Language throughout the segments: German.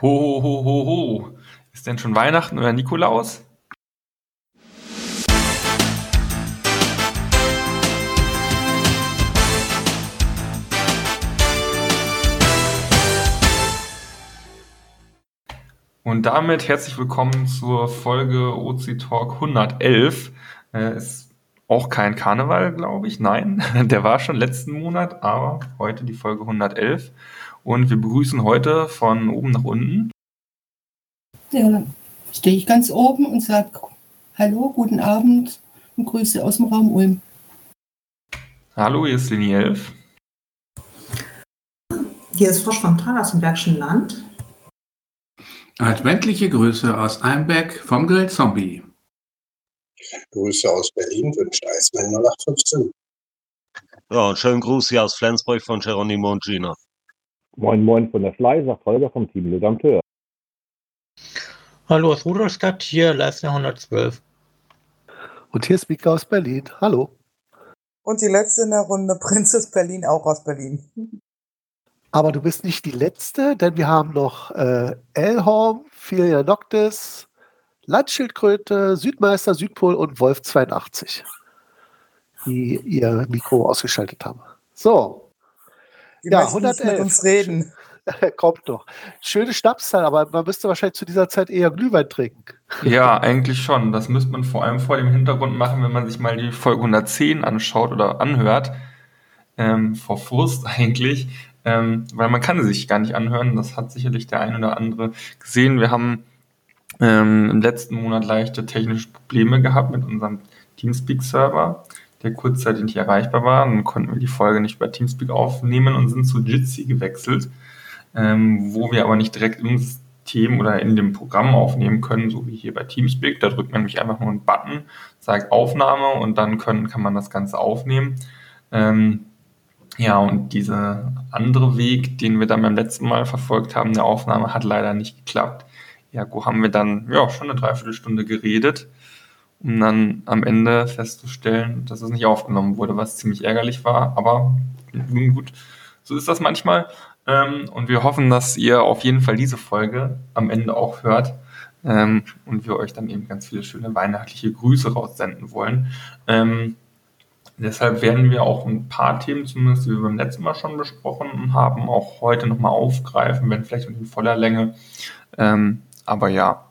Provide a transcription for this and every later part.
Ho, ho, ho, ho. Ist denn schon Weihnachten oder Nikolaus? Und damit herzlich willkommen zur Folge OC Talk 111. Äh, ist auch kein Karneval, glaube ich. Nein, der war schon letzten Monat, aber heute die Folge 111. Und wir begrüßen heute von oben nach unten. Ja, stehe ich ganz oben und sage Hallo, guten Abend und Grüße aus dem Raum Ulm. Hallo, hier ist Linie 11. Hier ist Frosch vom Tal aus dem Bergischen Land. Adventliche Grüße aus Einbeck vom Grill Zombie. Grüße aus Berlin wünscht Eismann 0815. Ja, und schönen Gruß hier aus Flensburg von Geronimo und Gina. Moin Moin von der Fly, sagt Holger vom Team Le Dampteur. Hallo aus Rudolstadt, hier Leistner 112. Und hier ist Mika aus Berlin. Hallo. Und die letzte in der Runde, Prinzess Berlin, auch aus Berlin. Aber du bist nicht die letzte, denn wir haben noch äh, Elhorn, Filia Noctis, Landschildkröte, Südmeister, Südpol und Wolf 82, die ihr Mikro ausgeschaltet haben. So, die ja, 111. mit uns reden. Kommt doch. Schöne Schnapszahl, aber man müsste wahrscheinlich zu dieser Zeit eher Glühwein trinken. Ja, eigentlich schon. Das müsste man vor allem vor dem Hintergrund machen, wenn man sich mal die Folge 110 anschaut oder anhört. Ähm, vor Frust eigentlich. Ähm, weil man kann sie sich gar nicht anhören. Das hat sicherlich der ein oder andere gesehen. Wir haben ähm, im letzten Monat leichte technische Probleme gehabt mit unserem Teamspeak-Server der kurzzeitig nicht erreichbar war. Dann konnten wir die Folge nicht über Teamspeak aufnehmen und sind zu Jitsi gewechselt, ähm, wo wir aber nicht direkt im System oder in dem Programm aufnehmen können, so wie hier bei Teamspeak. Da drückt man nämlich einfach nur einen Button, sagt Aufnahme und dann können, kann man das Ganze aufnehmen. Ähm, ja, und dieser andere Weg, den wir dann beim letzten Mal verfolgt haben, der Aufnahme, hat leider nicht geklappt. Ja, wo haben wir dann ja schon eine Dreiviertelstunde geredet um dann am Ende festzustellen, dass es nicht aufgenommen wurde, was ziemlich ärgerlich war. Aber nun gut, so ist das manchmal. Ähm, und wir hoffen, dass ihr auf jeden Fall diese Folge am Ende auch hört. Ähm, und wir euch dann eben ganz viele schöne weihnachtliche Grüße raussenden wollen. Ähm, deshalb werden wir auch ein paar Themen, zumindest die wir beim letzten Mal schon besprochen haben, auch heute nochmal aufgreifen, wenn vielleicht in voller Länge. Aber ja,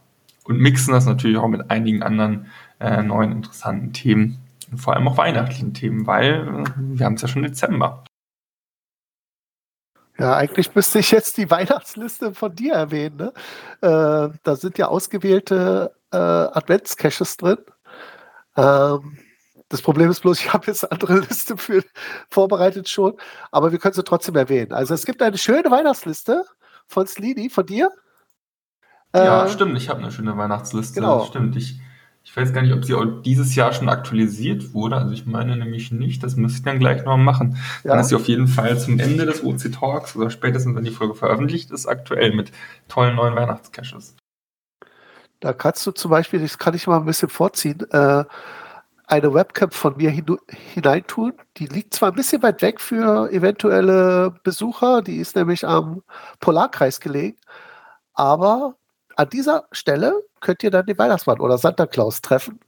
und mixen das natürlich auch mit einigen anderen äh, neuen interessanten Themen und vor allem auch weihnachtlichen Themen, weil äh, wir haben es ja schon Dezember. Ja, eigentlich müsste ich jetzt die Weihnachtsliste von dir erwähnen. Ne? Äh, da sind ja ausgewählte äh, Adventscaches drin. Ähm, das Problem ist bloß, ich habe jetzt eine andere Liste für, vorbereitet schon, aber wir können sie trotzdem erwähnen. Also es gibt eine schöne Weihnachtsliste von Slini, von dir. Ja, äh, stimmt, ich habe eine schöne Weihnachtsliste. Genau. Stimmt, ich ich weiß gar nicht, ob sie auch dieses Jahr schon aktualisiert wurde. Also ich meine nämlich nicht. Das müsste ich dann gleich noch machen. Ja. Dann ist sie auf jeden Fall zum Ende des OC Talks oder spätestens, wenn die Folge veröffentlicht ist, aktuell mit tollen neuen Weihnachtscaches. Da kannst du zum Beispiel, das kann ich mal ein bisschen vorziehen, äh, eine Webcam von mir hineintun. Die liegt zwar ein bisschen weit weg für eventuelle Besucher, die ist nämlich am Polarkreis gelegen, aber an dieser Stelle könnt ihr dann den Weihnachtsmann oder Santa Claus treffen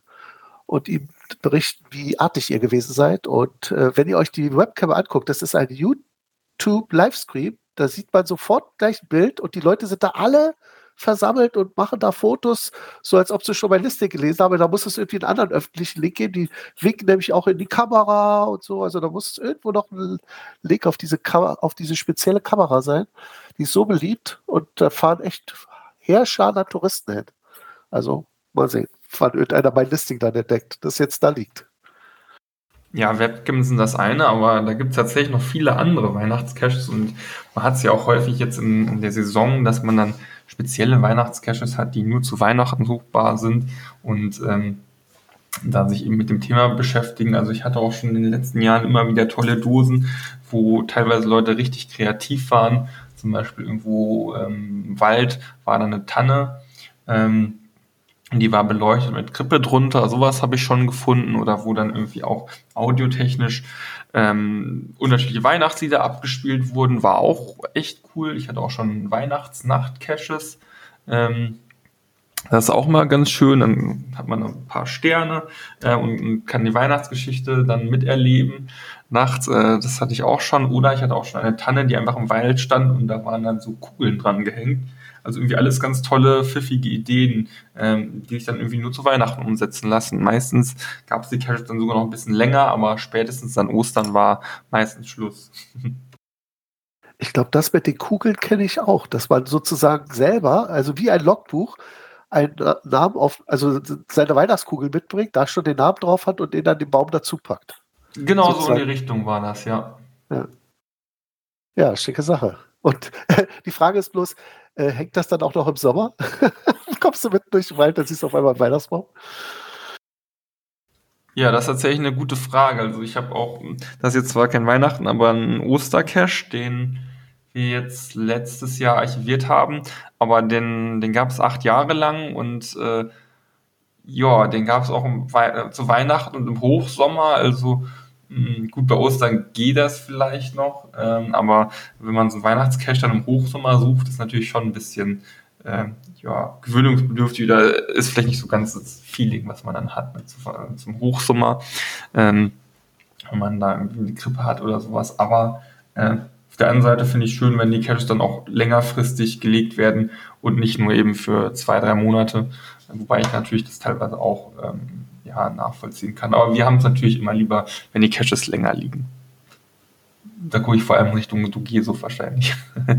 und ihm berichten, wie artig ihr gewesen seid. Und äh, wenn ihr euch die Webcam anguckt, das ist ein YouTube-Livestream, da sieht man sofort gleich ein Bild und die Leute sind da alle versammelt und machen da Fotos, so als ob sie schon meine Liste gelesen haben. Da muss es irgendwie einen anderen öffentlichen Link geben. Die winken nämlich auch in die Kamera und so. Also da muss es irgendwo noch ein Link auf diese, auf diese spezielle Kamera sein. Die ist so beliebt und da fahren echt Heerschar an Touristen hin. Also mal sehen, wann irgendeiner mein Listing dann entdeckt, das jetzt da liegt. Ja, Webcams sind das eine, aber da gibt es tatsächlich noch viele andere Weihnachtscaches und man hat es ja auch häufig jetzt in, in, der Saison, dass man dann spezielle Weihnachtscaches hat, die nur zu Weihnachten suchbar sind und ähm, da sich eben mit dem Thema beschäftigen. Also ich hatte auch schon in den letzten Jahren immer wieder tolle Dosen, wo teilweise Leute richtig kreativ waren. Zum Beispiel irgendwo ähm, im Wald war da eine Tanne. Ähm, Die war beleuchtet mit Krippe drunter, sowas habe ich schon gefunden oder wo dann irgendwie auch audiotechnisch ähm, unterschiedliche Weihnachtslieder abgespielt wurden, war auch echt cool. Ich hatte auch schon Weihnachtsnacht-Caches. Ähm, das ist auch mal ganz schön. Dann hat man ein paar Sterne äh, und, und, kann die Weihnachtsgeschichte dann miterleben nachts. Äh, das hatte ich auch schon. Oder ich hatte auch schon eine Tanne, die einfach im Wald stand und da waren dann so Kugeln dran gehängt. Also irgendwie alles ganz tolle, pfiffige Ideen, ähm, die sich dann irgendwie nur zu Weihnachten umsetzen lassen. Meistens gab es die Caches dann sogar noch ein bisschen länger, aber spätestens dann Ostern war meistens Schluss. Ich glaube, das mit den Kugeln kenne ich auch, dass man sozusagen selber, also wie ein Logbuch, einen Namen auf, also seine Weihnachtskugel mitbringt, da schon den Namen drauf hat und den dann den Baum dazu packt. Genau sozusagen. so in die Richtung war das, ja. Ja, ja schicke Sache. Und die Frage ist bloß, äh, hängt das dann auch noch im Sommer? Kommst du mitten durch den Wald, dann siehst du auf einmal einen Weihnachtsbaum? Ja, das ist tatsächlich eine gute Frage. Also ich habe auch, das ist jetzt zwar kein Weihnachten, aber einen Ostercache, den wir jetzt letztes Jahr archiviert haben, aber den, den gab es acht Jahre lang und äh, ja, den gab es auch im, äh, zu Weihnachten und im Hochsommer, also gut, bei Ostern geht das vielleicht noch, ähm, aber wenn man so einen Weihnachtscache dann im Hochsommer sucht, ist natürlich schon ein bisschen äh, ja, gewöhnungsbedürftig oder ist vielleicht nicht so ganz das Feeling, was man dann hat ne, zum, zum Hochsommer, ähm, wenn man da irgendwie eine Grippe hat oder sowas. Aber äh, auf der anderen Seite finde ich schön, wenn die Caches dann auch längerfristig gelegt werden und nicht nur eben für zwei, drei Monate, wobei ich natürlich das teilweise auch ähm, ja, nachvollziehen kann. Aber wir haben es natürlich immer lieber, wenn die Caches länger liegen. Da gucke ich vor allem Richtung Dugeso wahrscheinlich.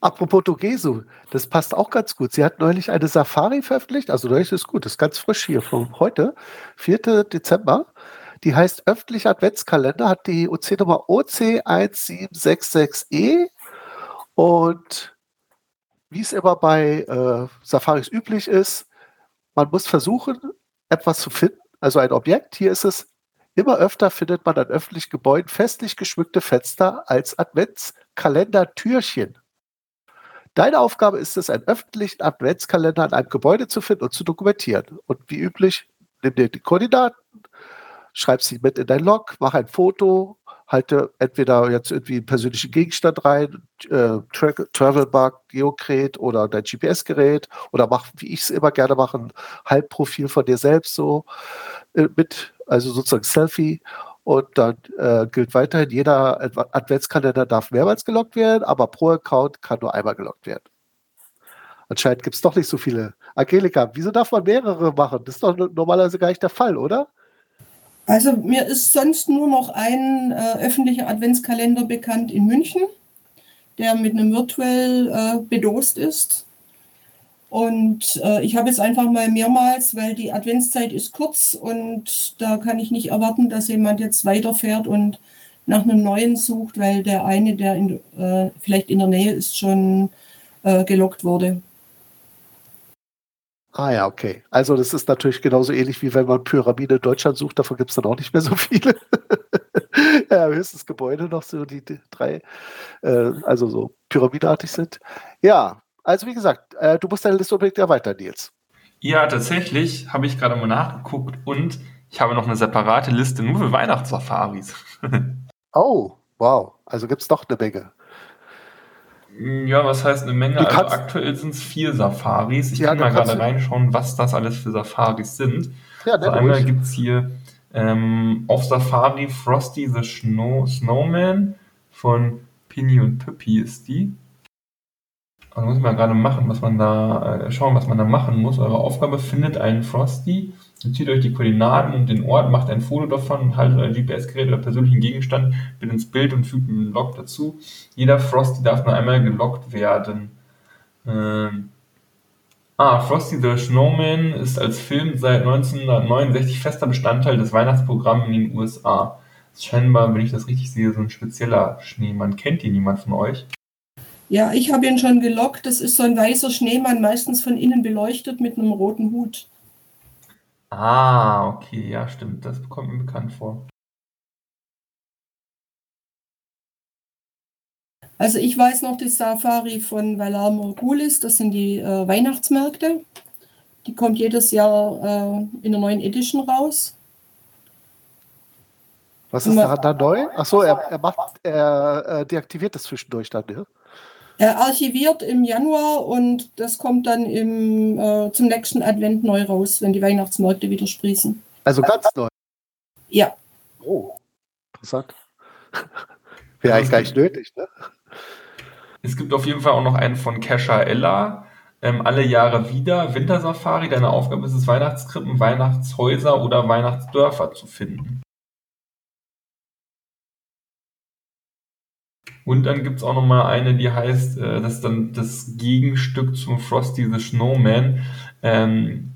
Apropos Dogesu, das passt auch ganz gut. Sie hat neulich eine Safari veröffentlicht, also neulich ist gut, das ist ganz frisch hier von heute, 4. Dezember. Die heißt Öffentlicher Adventskalender, hat die OC-Nummer OC1766E und wie es immer bei äh, Safaris üblich ist, man muss versuchen, etwas zu finden, also ein Objekt. Hier ist es, immer öfter findet man an öffentlichen Gebäuden festlich geschmückte Fenster als Adventskalender-Türchen. Deine Aufgabe ist es, einen öffentlichen Adventskalender an einem Gebäude zu finden und zu dokumentieren. Und wie üblich, nimm dir die Koordinaten, schreib sie mit in dein Log, mach ein Foto, halte entweder jetzt irgendwie einen persönlichen Gegenstand rein, äh, Tra Travelbug, Geocret oder dein GPS-Gerät oder mach, wie ich es immer gerne mache, ein Halbprofil von dir selbst so äh, mit, also sozusagen Selfie. Und dann äh, gilt weiterhin, jeder Adventskalender darf mehrmals gelockt werden, aber pro Account kann nur einmal gelockt werden. Anscheinend gibt es doch nicht so viele. Angelika, wieso darf man mehrere machen? Das ist doch normalerweise gar nicht der Fall, oder? Also mir ist sonst nur noch ein äh, öffentlicher Adventskalender bekannt in München, der mit einem virtuell äh, bedost ist. Und äh, ich habe jetzt einfach mal mehrmals, weil die Adventszeit ist kurz und da kann ich nicht erwarten, dass jemand jetzt weiterfährt und nach einem neuen sucht, weil der eine, der in, äh, vielleicht in der Nähe ist, schon äh, gelockt wurde. Ah ja, okay. Also das ist natürlich genauso ähnlich wie wenn man Pyramide in Deutschland sucht, davon gibt es dann auch nicht mehr so viele. ja, höchstens Gebäude noch so, die, die drei, äh, also so pyramideartig sind. Ja, also wie gesagt, äh, du musst deine Liste unbedingt erweitern, Nils. Ja, tatsächlich habe ich gerade mal nachgeguckt und ich habe noch eine separate Liste nur für Weihnachtssafaris. oh, wow. Also gibt es doch eine Menge. Ja, was heißt eine Menge? Also aktuell sind es vier Safaris. Ich ja, kann mal gerade reinschauen, was das alles für Safaris sind. Ja, also einmal gibt es hier ähm, auf Safari Frosty the Snow Snowman von Pinny und Püppi ist die. Also muss man gerade machen, was man da, äh, schauen, was man da machen muss. Eure Aufgabe findet einen Frosty Notiert euch die Koordinaten und den Ort, macht ein Foto davon haltet euer GPS-Gerät oder persönlichen Gegenstand mit ins Bild und fügt einen Log dazu. Jeder Frosty darf nur einmal gelockt werden. Ähm ah, Frosty the Snowman ist als Film seit 1969 fester Bestandteil des Weihnachtsprogramms in den USA. scheinbar, wenn ich das richtig sehe, so ein spezieller Schneemann. Kennt ihn jemand von euch? Ja, ich habe ihn schon gelockt. Das ist so ein weißer Schneemann, meistens von innen beleuchtet mit einem roten Hut. Ah, okay, ja, stimmt. Das kommt mir bekannt vor. Also ich weiß noch die Safari von Valar Morgulis, das sind die äh, Weihnachtsmärkte. Die kommt jedes Jahr äh, in der neuen Edition raus. Was ist daran da neu? Achso, er, er macht, er äh, deaktiviert das zwischendurch dann, ja? Er archiviert im Januar und das kommt dann im, äh, zum nächsten Advent neu raus, wenn die Weihnachtsmärkte wieder sprießen. Also ganz neu. Ja. Oh, interessant. Wäre eigentlich gar nicht nötig, ne? Es gibt auf jeden Fall auch noch einen von Kesha Ella. Ähm, alle Jahre wieder Wintersafari. Deine Aufgabe ist es, Weihnachtskrippen, Weihnachtshäuser oder Weihnachtsdörfer zu finden. Und dann gibt es auch noch mal eine, die heißt, äh, das ist dann das Gegenstück zum Frosty the Snowman. Ähm,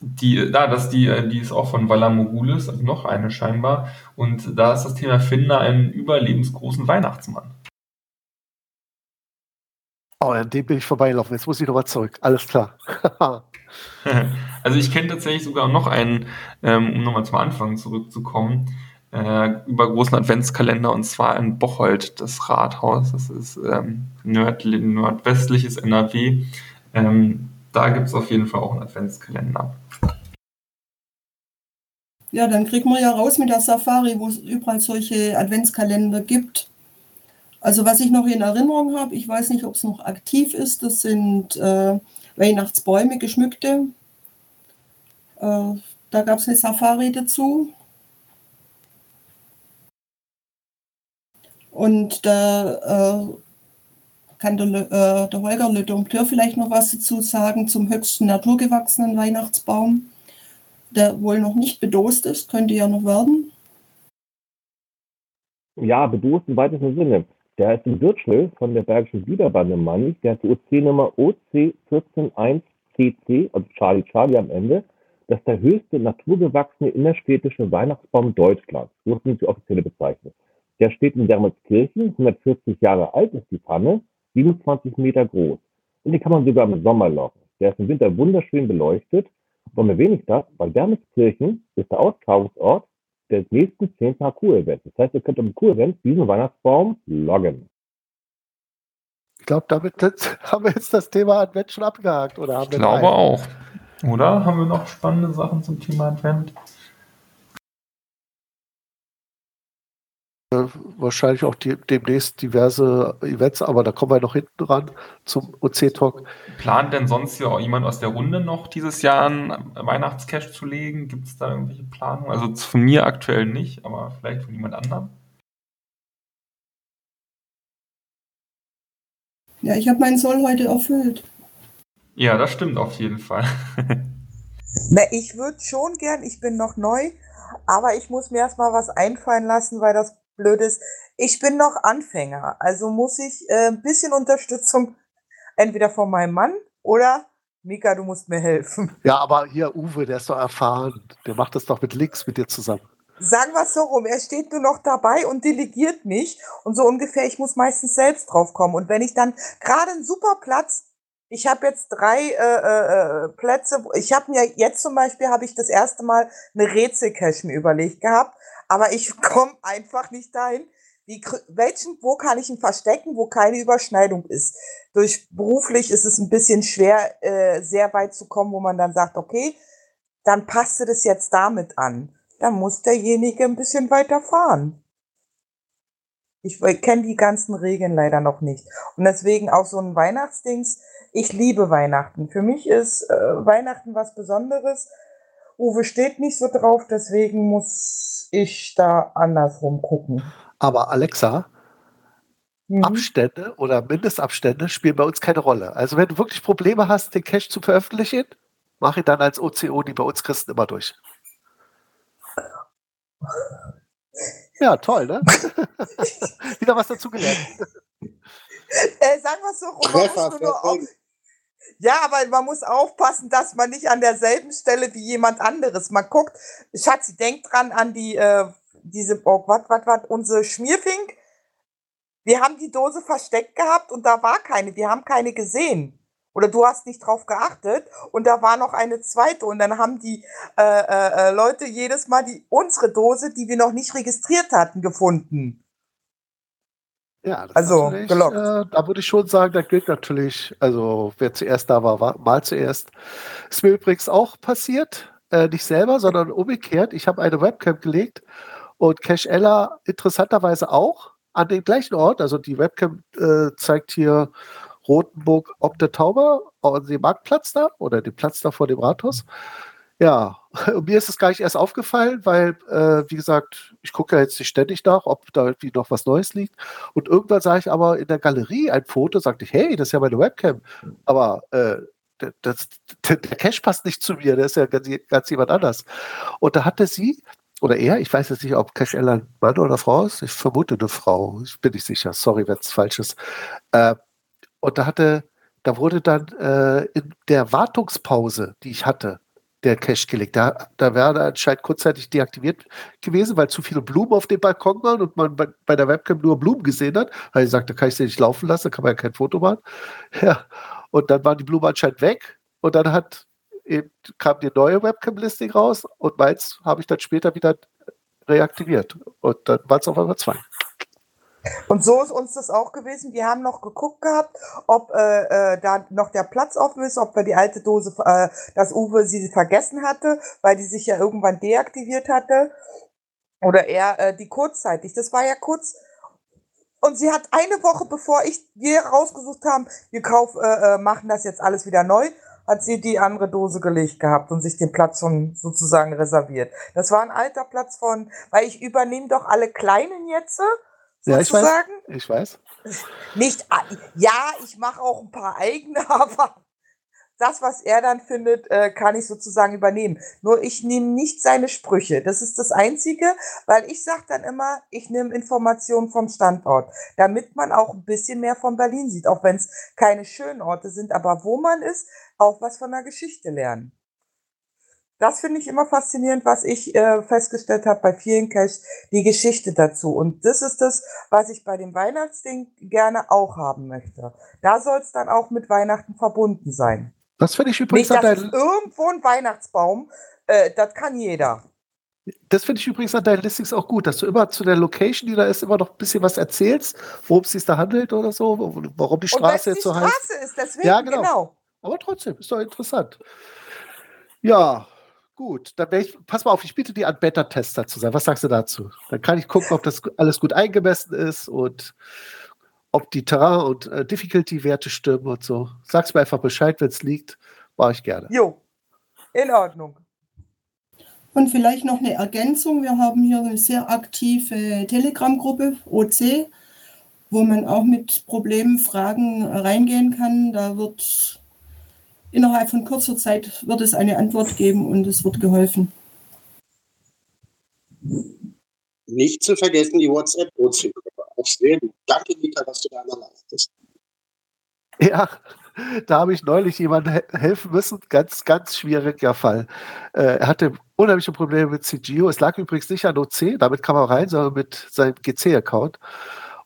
die, da, das die, äh, die ist auch von Valar Morghulis, also noch eine scheinbar. Und da ist das Thema Finde einen überlebensgroßen Weihnachtsmann. Oh, an dem bin ich vorbeigelaufen. Jetzt muss ich nochmal zurück. Alles klar. also ich kenne tatsächlich sogar noch einen, ähm, um nochmal zum Anfang zurückzukommen, äh, über großen Adventskalender und zwar in Bocholt, das Rathaus. Das ist ähm, nord nordwestliches NRW. Ähm, da gibt es auf jeden Fall auch einen Adventskalender. Ja, dann kriegt man ja raus mit der Safari, wo es überall solche Adventskalender gibt. Also was ich noch in Erinnerung habe, ich weiß nicht, ob es noch aktiv ist, das sind äh, Weihnachtsbäume, geschmückte. Äh, da gab es eine Safari dazu. Und da äh, kann der, äh, der Holger Le Dompteur vielleicht noch was dazu sagen zum höchsten naturgewachsenen Weihnachtsbaum, der wohl noch nicht bedost ist, könnte ja noch werden. Ja, bedost im weitesten Sinne. Der ist in Würtschel von der Bergischen Biederbande Mannig. Der hat die OC-Nummer OC141CC, also Charlie Charlie am Ende. Das ist der höchste naturgewachsene innerstädtische Weihnachtsbaum Deutschlands. So ist die offizielle Bezeichnung. Der steht in Dermelskirchen, 140 Jahre alt ist die Pfanne, 27 Meter groß. Und die kann man sogar im Sommer locken. Der ist im Winter wunderschön beleuchtet. Warum erwähne ich das? Weil Dermelskirchen ist der Austragungsort des nächsten 10 Parcours-Events. Das heißt, ihr könnt am Parcours-Event diesen Weihnachtsbaum loggen. Ich glaube, damit haben wir jetzt das Thema Advent schon abgehakt. Oder haben ich glaube einen? auch. Oder haben wir noch spannende Sachen zum Thema Advent? Wahrscheinlich auch die, demnächst diverse Events, aber da kommen wir noch hinten ran zum OC-Talk. Plant denn sonst hier auch jemand aus der Runde noch dieses Jahr einen Weihnachtscash zu legen? Gibt es da irgendwelche Planungen? Also von mir aktuell nicht, aber vielleicht von jemand anderem? Ja, ich habe meinen Soll heute erfüllt. Ja, das stimmt auf jeden Fall. Na, ich würde schon gern, ich bin noch neu, aber ich muss mir erstmal was einfallen lassen, weil das blöd ist. Ich bin noch Anfänger, also muss ich äh, ein bisschen Unterstützung entweder von meinem Mann oder Mika, du musst mir helfen. Ja, aber hier Uwe, der ist doch erfahren. Der macht das doch mit Links mit dir zusammen. Sagen wir es so rum, er steht nur noch dabei und delegiert nicht. Und so ungefähr, ich muss meistens selbst drauf kommen. Und wenn ich dann gerade einen super Platz, ich habe jetzt drei äh, äh, Plätze, ich habe mir jetzt zum Beispiel, habe ich das erste Mal eine Rätselcache mir überlegt gehabt aber ich komme einfach nicht dahin. Wie, welchen, wo kann ich ihn verstecken, wo keine Überschneidung ist? Durch beruflich ist es ein bisschen schwer, äh, sehr weit zu kommen, wo man dann sagt, okay, dann passt das jetzt damit an. Dann muss derjenige ein bisschen weiter fahren. Ich kenne die ganzen Regeln leider noch nicht. Und deswegen auch so ein Weihnachtsdings. Ich liebe Weihnachten. Für mich ist äh, Weihnachten was Besonderes. Uwe steht nicht so drauf, deswegen muss ich da andersrum gucken. Aber Alexa, mhm. Abstände oder Mindestabstände spielen bei uns keine Rolle. Also wenn du wirklich Probleme hast, den Cache zu veröffentlichen, mach ihn dann als OCO, die bei uns Christen immer durch. Ja, toll, ne? Wieder was dazu gelernt. Äh, sagen wir es so, Treffer, ja, aber man muss aufpassen, dass man nicht an derselben Stelle wie jemand anderes. Man guckt, Schatzi, denk dran an die, äh, diese, oh, was, was, was, unsere Schmierfink. Wir haben die Dose versteckt gehabt und da war keine. Wir haben keine gesehen. Oder du hast nicht drauf geachtet und da war noch eine zweite und dann haben die äh, äh, äh Leute jedes Mal die unsere Dose, die wir noch nicht registriert hatten, gefunden. Ja, das Also, gelockt. äh, da würde ich schon sagen, da gilt natürlich, also wer zuerst da war, war mal zuerst. Ist mir übrigens auch passiert, äh, nicht selber, sondern umgekehrt. Ich habe eine Webcam gelegt und Cash Ella interessanterweise auch an den gleichen Ort. Also die Webcam äh, zeigt hier Rotenburg ob der Tauber, auf dem Marktplatz da oder den Platz da vor dem Rathaus. Ja, mir ist es gar nicht erst aufgefallen, weil, äh, wie gesagt, ich gucke ja jetzt nicht ständig nach, ob da irgendwie noch was Neues liegt. Und irgendwann sah ich aber in der Galerie ein Foto, sagte ich, hey, das ist ja meine Webcam. Aber äh, der, das, der, der Cache passt nicht zu mir, der ist ja ganz, ganz jemand anders. Und da hatte sie, oder er, ich weiß jetzt nicht, ob Cache Ella ein Mann oder Frau ist, ich vermute eine Frau, ich bin nicht sicher, sorry, wenn es falsch ist. Äh, und da hatte, da wurde dann äh, in der Wartungspause, die ich hatte, der Cache gelegt. Da, da wäre er anscheinend kurzzeitig deaktiviert gewesen, weil zu viele Blumen auf dem Balkon waren und man bei, bei der Webcam nur Blumen gesehen hat. Weil ich sagte, kann ich sie nicht laufen lassen, da kann man ja kein Foto machen. Ja. Und dann waren die Blumen anscheinend weg und dann hat eben, kam die neue Webcam-Listing raus und meins habe ich dann später wieder reaktiviert. Und dann waren es auf einmal zwei. Und so ist uns das auch gewesen. Wir haben noch geguckt gehabt, ob äh, äh, da noch der Platz offen ist, ob wir die alte Dose, äh, dass Uwe sie vergessen hatte, weil die sich ja irgendwann deaktiviert hatte. Oder er äh, die kurzzeitig. Das war ja kurz. Und sie hat eine Woche, bevor ich wir rausgesucht haben, wir kauf, äh, äh, machen das jetzt alles wieder neu, hat sie die andere Dose gelegt gehabt und sich den Platz schon sozusagen reserviert. Das war ein alter Platz von, weil ich übernehme doch alle Kleinen jetzt. Ja, ich weiß. Ich weiß. Nicht, a- ja, ich mache auch ein paar eigene, aber das, was er dann findet, äh, kann ich sozusagen übernehmen. Nur ich nehme nicht seine Sprüche. Das ist das Einzige, weil ich sage dann immer, ich nehme Informationen vom Standort, damit man auch ein bisschen mehr von Berlin sieht, auch wenn es keine schönen Orte sind, aber wo man ist, auch was von der Geschichte lernen. Das finde ich immer faszinierend, was ich äh, festgestellt habe bei vielen Caches, die Geschichte dazu. Und das ist das, was ich bei dem Weihnachtsding gerne auch haben möchte. Da soll es dann auch mit Weihnachten verbunden sein. Das finde ich übrigens Nicht, an deinen, irgendwo ein Weihnachtsbaum, äh, das kann jeder. das finde ich übrigens an deinen Listings auch gut, dass du immer zu der Location, die da ist, immer noch ein bisschen was erzählst, worum es sich da handelt oder so, warum die Straße die jetzt so heißt. Straße ist, deswegen, Ja, genau. genau. Aber trotzdem, ist doch interessant. Ja, gut. Dann ich, pass mal auf, ich biete dir an, Beta-Tester zu sein. Was sagst du dazu? Dann kann ich gucken, ob das alles gut eingemessen ist und ob die Terrain- und äh, Difficulty-Werte stimmen und so. Sag's mir einfach Bescheid, wenn es liegt. Mache ich gerne. Jo, in Ordnung. Und vielleicht noch eine Ergänzung. Wir haben hier eine sehr aktive Telegram-Gruppe, OC, wo man auch mit Problemen, Fragen reingehen kann. Da wird innerhalb von kurzer Zeit wird es eine Antwort geben und es wird geholfen. Nicht zu vergessen die WhatsApp-OC-Gruppe. Auch sehr gut. Danke, Dieter, was du da immer leistest. Ja, da habe ich neulich jemandem he helfen müssen. Ganz, ganz schwieriger Fall. Äh, er hatte unheimliche Probleme mit CGO. Es lag übrigens nicht an OC, damit kam er rein, sondern mit seinem GC-Account.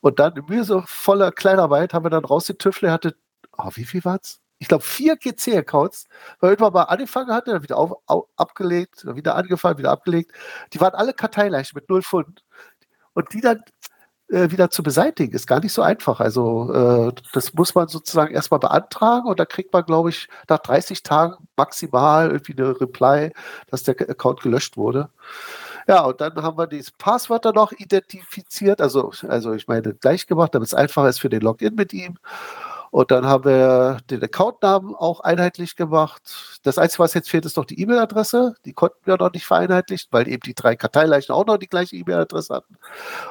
Und dann mühevoller Kleinarbeit haben wir dann rausgetüffelt. Er hatte, oh, wie viel war's? Ich glaube, vier GC-Accounts, weil irgendwann mal angefangen hatte, dann wieder auf, au, abgelegt, dann wieder angefangen, wieder abgelegt. Die waren alle Karteileichen mit null Pfund. Und die dann äh, wieder zu beseitigen, ist gar nicht so einfach. Also äh, das muss man sozusagen erstmal beantragen und dann kriegt man, glaube ich, nach 30 Tagen maximal irgendwie eine Reply, dass der Account gelöscht wurde. Ja, und dann haben wir dieses Passwort dann noch identifiziert, also, also ich meine gleich gemacht, damit es einfacher ist für den Login mit ihm. Und dann haben wir den Accountnamen auch einheitlich gemacht. Das Einzige, was jetzt fehlt, ist noch die E-Mail-Adresse. Die konnten wir noch nicht vereinheitlichen, weil eben die drei Karteileichen auch noch die gleiche E-Mail-Adresse hatten.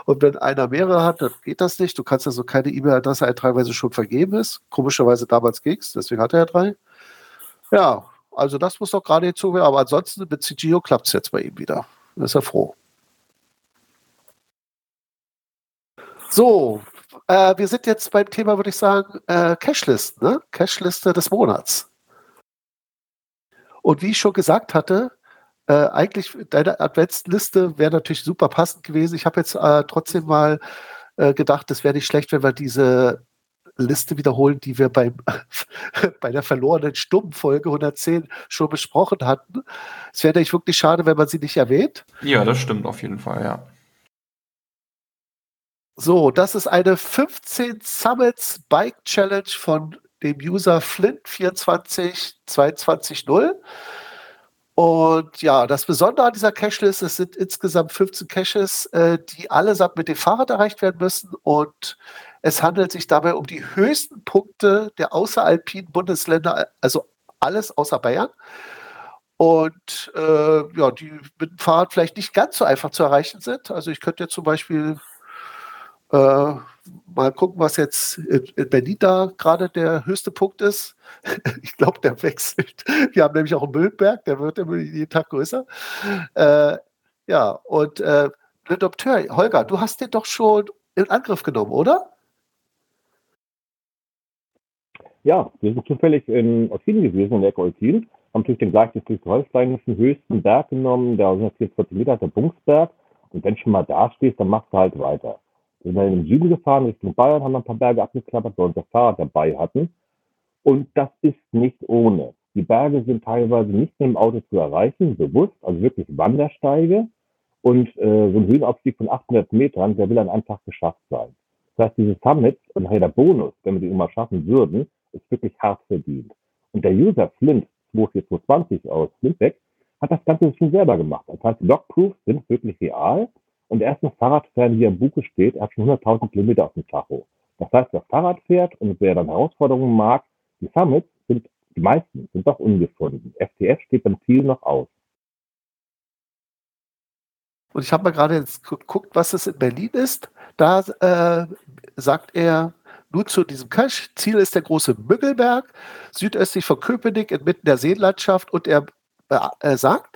Und wenn einer mehrere hat, dann geht das nicht. Du kannst also keine E-Mail-Adresse eintragen, weil sie schon vergeben ist. Komischerweise damals ging es, deswegen hatte er drei. Ja, also das muss doch gerade hinzu werden. Aber ansonsten mit CGO klappt es jetzt bei ihm wieder. Da ist er froh. So, äh, wir sind jetzt beim Thema, würde ich sagen, äh, Cashlist, ne? Cashliste des Monats. Und wie ich schon gesagt hatte, äh, eigentlich deine Adventsliste wäre natürlich super passend gewesen. Ich habe jetzt äh, trotzdem mal äh, gedacht, es wäre nicht schlecht, wenn wir diese Liste wiederholen, die wir beim, bei der verlorenen Stummfolge 110 schon besprochen hatten. Es wäre nämlich wirklich schade, wenn man sie nicht erwähnt. Ja, das stimmt auf jeden Fall, ja. So, das ist eine 15 Summits Bike Challenge von dem User Flint24220. Und ja, das Besondere an dieser Cache-List, es sind insgesamt 15 Caches, äh, die allesamt mit dem Fahrrad erreicht werden müssen. Und es handelt sich dabei um die höchsten Punkte der außeralpinen Bundesländer, also alles außer Bayern. Und äh, ja, die mit dem Fahrrad vielleicht nicht ganz so einfach zu erreichen sind. Also ich könnte jetzt zum Beispiel äh, mal gucken, was jetzt in, in Berlin da gerade der höchste Punkt ist. ich glaube, der wechselt. Wir haben nämlich auch einen Müllberg, der wird immer jeden Tag größer. Äh, ja, und äh, Le Dompteur, Holger, du hast den doch schon in Angriff genommen, oder? Ja, wir sind zufällig in Eutin gewesen, in der Ecke Eutin, haben natürlich den gleichen schleswig-holsteinischen höchsten Berg genommen, der 144 Meter, der Bungsberg. Und wenn du schon mal da stehst, dann machst du halt weiter. Wir sind dann im Süden gefahren, Richtung Bayern, haben ein paar Berge abgeklappert, weil wir unser Fahrrad dabei hatten. Und das ist nicht ohne. Die Berge sind teilweise nicht mit dem Auto zu erreichen, bewusst, also wirklich Wandersteige. Und äh, so ein Höhenaufstieg von 800 Metern, der will dann einfach geschafft sein. Das heißt, diese Summits und der Bonus, wenn wir die immer schaffen würden, ist wirklich hart verdient. Und der User Flint 24220 aus Flintbeck hat das Ganze schon selber gemacht. Das heißt, Logproofs sind wirklich real. Und er ist noch Fahrradfan, wie er im Buche steht. Hat schon 100.000 Kilometer auf dem Tacho. Das heißt, wer Fahrrad fährt und wer dann Herausforderungen mag, die Summits sind, die meisten sind doch ungefunden. FTF steht beim Ziel noch aus. Und ich habe mal gerade jetzt geguckt, was es in Berlin ist. Da äh, sagt er, nun zu diesem Cache. Ziel ist der große Müggelberg, südöstlich von Köpenick, inmitten der Seenlandschaft. Und er, äh, sagt,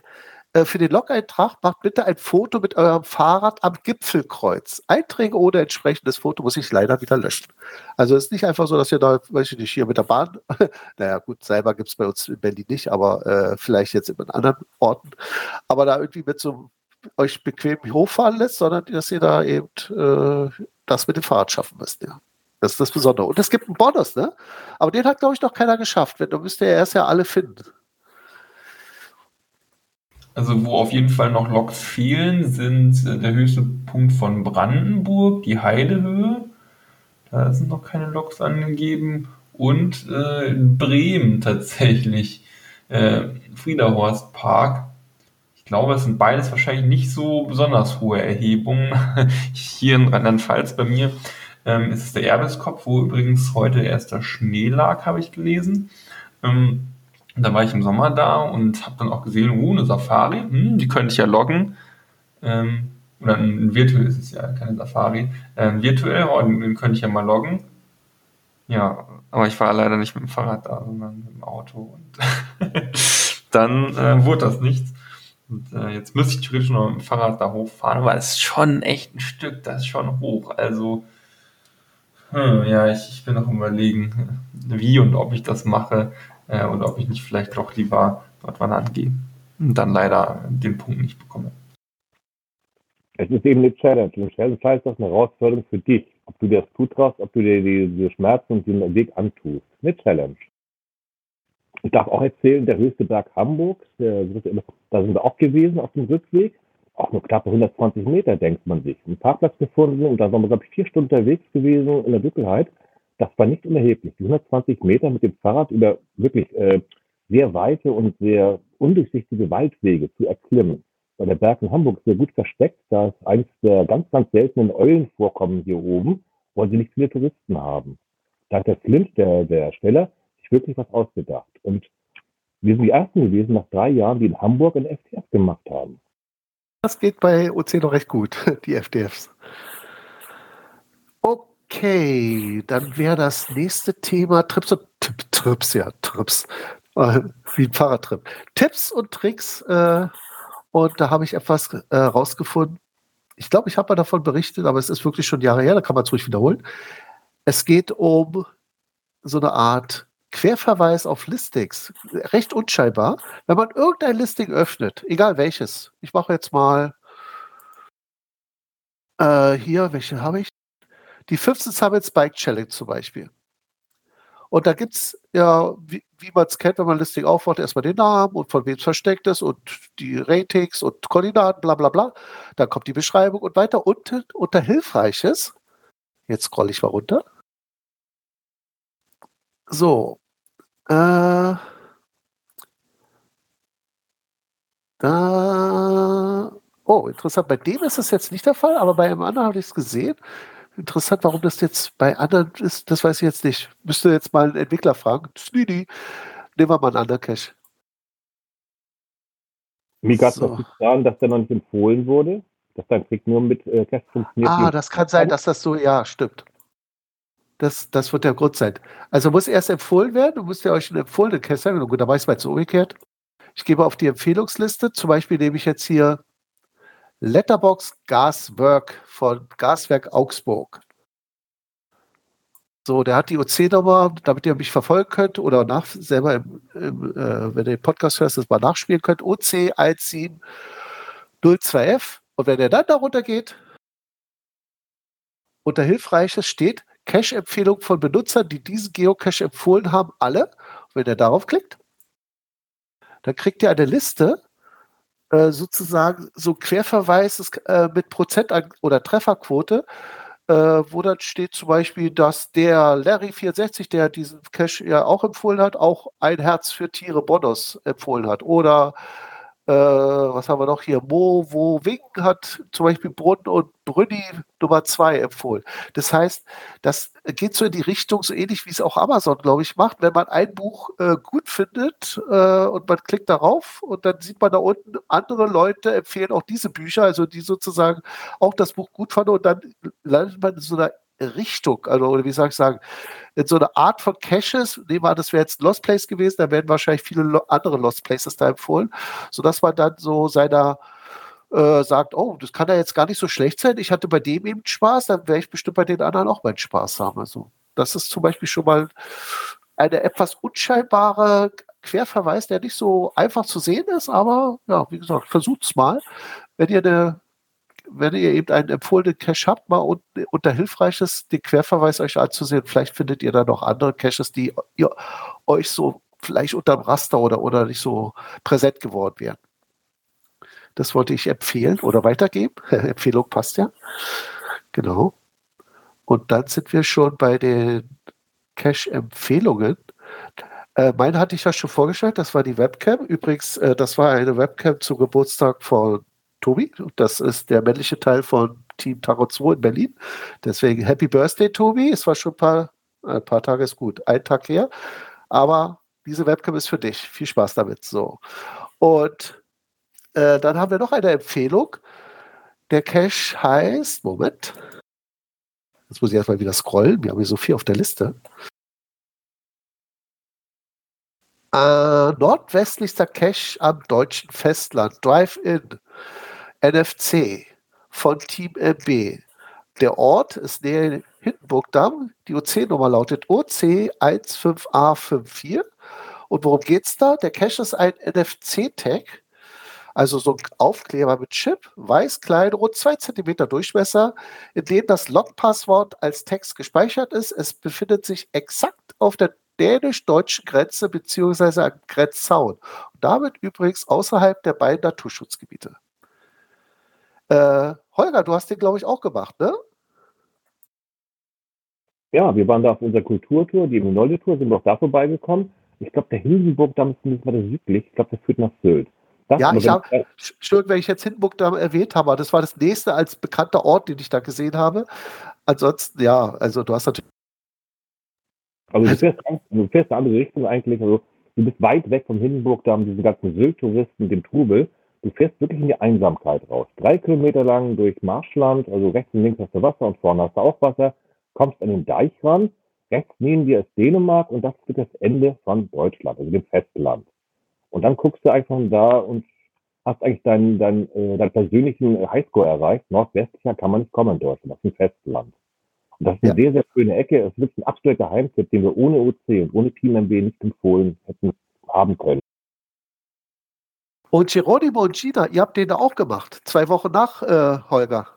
für den Log-Eintrag macht bitte ein Foto mit eurem Fahrrad am Gipfelkreuz. Einträge ohne entsprechendes Foto muss ich leider wieder löschen. Also es ist nicht einfach so, dass ihr da, weiß ich nicht, hier mit der Bahn, naja gut, selber gibt es bei uns in Berlin nicht, aber äh, vielleicht jetzt in anderen Orten, aber da irgendwie mit so euch bequem hochfahren lässt, sondern dass ihr da eben äh, das mit dem Fahrrad schaffen müsst, ja. Das ist das Besondere. Und es gibt einen Bonus, ne? Aber den hat, glaube ich, noch keiner geschafft. Wenn, du müsst ihr erst ja alle finden. Also, wo auf jeden Fall noch Loks fehlen, sind äh, der höchste Punkt von Brandenburg, die Heidehöhe. Da sind noch keine Loks angegeben. Und äh, Bremen tatsächlich. Äh, Friederhorst Park. Ich glaube, es sind beides wahrscheinlich nicht so besonders hohe Erhebungen. Hier in Rheinland-Pfalz bei mir ähm, ist es der Erbeskopf, wo übrigens heute erst der Schnee lag, habe ich gelesen. Ähm, da war ich im Sommer da und habe dann auch gesehen, oh, eine Safari, hm, die könnte ich ja loggen. Ähm, oder ein, virtuell ist es ja, keine Safari. Ähm, virtuell, oh, den könnte ich ja mal loggen. Ja, aber ich war leider nicht mit dem Fahrrad da, sondern mit dem Auto. Und dann äh, wurde das nichts. Und äh, jetzt müsste ich theoretisch noch mit dem Fahrrad da hochfahren, aber es ist schon echt ein Stück, das ist schon hoch. Also hm, ja, ich, ich bin noch überlegen, wie und ob ich das mache äh, und ob ich nicht vielleicht doch lieber dort wandern gehe und dann leider den Punkt nicht bekomme. Es ist eben eine Challenge. Im Fall ist das eine Herausforderung für dich, ob du das zutraust, ob du dir diese Schmerzen und den Weg antust. Eine Challenge. Ich darf auch erzählen, der höchste Berg Hamburgs, da sind wir auch gewesen auf dem Rückweg auch nur knappe 120 Meter, denkt man sich. Einen Parkplatz gefunden und da waren wir, glaube ich, vier Stunden unterwegs gewesen in der Dunkelheit. Das war nicht unerheblich. Die 120 Meter mit dem Fahrrad über wirklich äh, sehr weite und sehr undurchsichtige Waldwege zu erklimmen. Weil der Berg in Hamburg ist sehr gut versteckt. Da ist eines der ganz, ganz seltenen Eulenvorkommen hier oben, weil sie nicht viele Touristen haben. Da hat der Flint, der, der Steller, sich wirklich was ausgedacht. Und wir sind die Ersten gewesen nach drei Jahren, die in Hamburg ein FTF gemacht haben. Das geht bei OC noch recht gut, die FDFs. Okay, dann wäre das nächste Thema Trips und Trips, ja, Trips. Äh, wie ein Fahrradtrip. Tipps und Tricks. Äh, und da habe ich etwas äh, rausgefunden. Ich glaube, ich habe mal davon berichtet, aber es ist wirklich schon Jahre her, da kann man es ruhig wiederholen. Es geht um so eine Art Querverweis auf Listings, recht unscheinbar. Wenn man irgendein Listing öffnet, egal welches, ich mache jetzt mal äh, hier, welche habe ich? Die 15 Summits Bike Challenge zum Beispiel. Und da gibt es ja, wie, wie man es kennt, wenn man ein Listing aufbaut, erstmal den Namen und von wem es versteckt ist und die Ratings und Koordinaten, bla bla bla. Dann kommt die Beschreibung und weiter unten unter Hilfreiches Jetzt scroll ich mal runter. So. Äh, da. Oh, interessant. Bei dem ist das jetzt nicht der Fall, aber bei einem anderen habe ich es gesehen. Interessant, warum das jetzt bei anderen ist, das weiß ich jetzt nicht. Müsste jetzt mal einen Entwickler fragen. Sneedy, nehmen wir mal einen anderen Cache. Mir gab es So. noch zu sagen, dass der noch nicht empfohlen wurde, dass dein Trick nur mit äh, Cache funktioniert. Ah, das kann sein, dass das so, ja, stimmt. Das, das wird der Grund sein. Also muss erst empfohlen werden, du müsst ja euch einen empfohlenen Cache sagen. Gut, da weiß man jetzt umgekehrt. Ich gebe auf die Empfehlungsliste, zum Beispiel nehme ich jetzt hier Letterbox Gaswerk von Gaswerk Augsburg. So, der hat die OC-Nummer, damit ihr mich verfolgen könnt oder nach, selber, im, im, äh, wenn ihr den Podcast hört, das mal nachspielen könnt. OC 1702F. Und wenn er dann darunter geht, unter Hilfreiches steht Cache-Empfehlung von Benutzern, die diesen Geocache empfohlen haben, alle. Und wenn ihr darauf klickt, dann kriegt ihr eine Liste, äh, sozusagen so Querverweis äh, mit Prozent oder Trefferquote, äh, wo dann steht zum Beispiel, dass der Larry64, der diesen Cache ja auch empfohlen hat, auch ein Herz für Tiere Bonus empfohlen hat. Oder äh, was haben wir noch hier? Mo, wo Wing hat zum Beispiel Brunn und Brünni Nummer 2 empfohlen. Das heißt, das geht so in die Richtung, so ähnlich wie es auch Amazon, glaube ich, macht. Wenn man ein Buch äh, gut findet äh, und man klickt darauf und dann sieht man da unten, andere Leute empfehlen auch diese Bücher, also die sozusagen auch das Buch gut fanden und dann landet man in so einer Richtung, also oder wie soll ich sagen, in so einer Art von Caches, nehmen wir an, das wäre jetzt ein Lost Place gewesen, da werden wahrscheinlich viele andere Lost Places da empfohlen, sodass man dann so seiner äh, sagt, oh, das kann ja jetzt gar nicht so schlecht sein. Ich hatte bei dem eben Spaß, dann werde ich bestimmt bei den anderen auch meinen Spaß haben. Also, das ist zum Beispiel schon mal eine etwas unscheinbare Querverweis, der nicht so einfach zu sehen ist, aber ja, wie gesagt, versucht's mal. Wenn ihr eine wenn ihr eben einen empfohlenen Cache habt, mal un unter Hilfreiches den Querverweis euch anzusehen. Vielleicht findet ihr da noch andere Caches, die ihr euch so vielleicht unterm Raster oder, oder nicht so präsent geworden wären. Das wollte ich empfehlen oder weitergeben. Empfehlung passt ja. Genau. Und dann sind wir schon bei den Cache-Empfehlungen. Äh, meine hatte ich ja schon vorgestellt, das war die Webcam. Übrigens, äh, das war eine Webcam zum Geburtstag von Tobi. Das ist der männliche Teil von Team Tarot 2 in Berlin. Deswegen Happy Birthday, Tobi. Es war schon ein paar, ein paar Tage ist gut, ein Tag her. Aber diese Webcam ist für dich. Viel Spaß damit. So. Und äh, dann haben wir noch eine Empfehlung. Der Cache heißt, Moment. Jetzt muss ich erstmal wieder scrollen. Wir haben hier so viel auf der Liste. Äh, nordwestlichster Cache am deutschen Festland. Drive-In. NFC von Team MB. Der Ort ist näher Hindenburgdamm. Die OC-Nummer lautet OC15A54. Und worum geht's da? Der Cache ist ein NFC-Tag, also so ein Aufkleber mit Chip, weiß, klein, rund 2 cm Durchmesser, in dem das Log-Passwort als Text gespeichert ist. Es befindet sich exakt auf der dänisch-deutschen Grenze beziehungsweise am Grenzzaun. Und damit übrigens außerhalb der beiden Naturschutzgebiete. Äh, Holger, du hast den, glaube ich, auch gemacht, ne? Ja, wir waren da auf unserer Kulturtour, die Minolde-Tour, sind wir auch da vorbeigekommen. Ich glaube, der ist ein bisschen weiter südlich. Ich glaube, der führt nach Sylt. Das Ja, ich habe, Entschuldigung, wenn ich jetzt Hindenburg da erwähnt habe, aber das war das nächste als bekannter Ort, den ich da gesehen habe. Ansonsten, ja, also du hast natürlich. Also du fährst, du fährst eine andere Richtung eigentlich. Also du bist weit weg vom Hindenburgdamm, diesen ganzen Sylt-Touristen, dem Trubel. Du fährst wirklich in die Einsamkeit raus. Drei Kilometer lang durch Marschland, also rechts und links hast du Wasser und vorne hast du auch Wasser. Kommst an den Deich ran. Rechts neben dir ist Dänemark und das wird das Ende von Deutschland, also dem Festland. Und dann guckst du einfach da und hast eigentlich deinen, deinen, äh, deinen persönlichen Highscore erreicht. Nordwestlicher kann man nicht kommen in Deutschland, das ist ein Festland. Und das ist eine sehr, sehr schöne Ecke. Es ist wirklich ein absoluter Geheimtipp, den wir ohne OC und ohne Team MB nicht empfohlen hätten haben können. Und Geronimo und Gina, ihr habt den da auch gemacht. Zwei Wochen nach äh, Holger.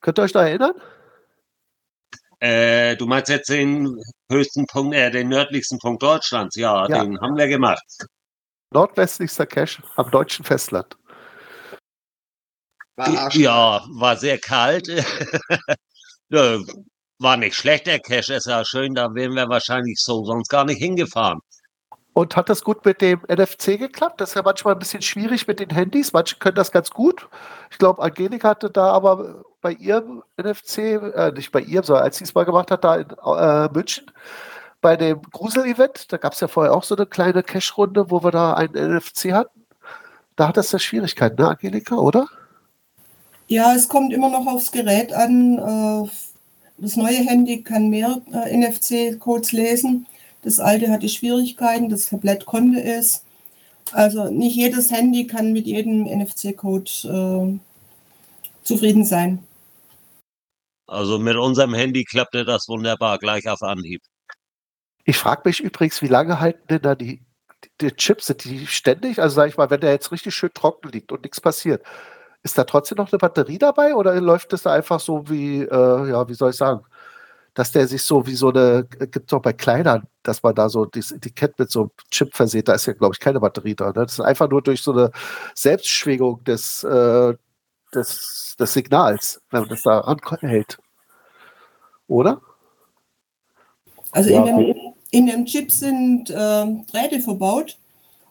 Könnt ihr euch da erinnern? Äh, du meinst jetzt den höchsten Punkt, äh, den nördlichsten Punkt Deutschlands? Ja, Ja. den haben wir gemacht. Nordwestlichster Cache am deutschen Festland. War. Ja, war sehr kalt. War nicht schlecht, der Cache ist ja schön, da wären wir wahrscheinlich so sonst gar nicht hingefahren. Und hat das gut mit dem NFC geklappt? Das ist ja manchmal ein bisschen schwierig mit den Handys. Manche können das ganz gut. Ich glaube, Angelika hatte da aber bei ihrem NFC, äh, nicht bei ihrem, sondern als sie es mal gemacht hat, da in äh, München, bei dem Grusel-Event, da gab es ja vorher auch so eine kleine Cache-Runde, wo wir da einen NFC hatten. Da hat das ja Schwierigkeiten, ne, Angelika, oder? Ja, es kommt immer noch aufs Gerät an. Äh, Das neue Handy kann mehr äh, NFC-Codes lesen. Das alte hatte Schwierigkeiten, das Tablett konnte es. Also nicht jedes Handy kann mit jedem NFC-Code äh, zufrieden sein. Also mit unserem Handy klappte das wunderbar, gleich auf Anhieb. Ich frage mich übrigens, wie lange halten denn da die, die Chips? Sind die ständig? Also sage ich mal, wenn der jetzt richtig schön trocken liegt und nichts passiert, ist da trotzdem noch eine Batterie dabei oder läuft es da einfach so wie, äh, ja, wie soll ich sagen, dass der sich so wie so eine, gibt es auch bei Kleinern, dass man da so das Etikett mit so einem Chip verseht, da ist ja, glaube ich, keine Batterie dran. Ne? Das ist einfach nur durch so eine Selbstschwingung des, äh, des, des Signals, wenn man das da ranhält. Oder? Also Ja, in, dem, in dem Chip sind äh, Drähte verbaut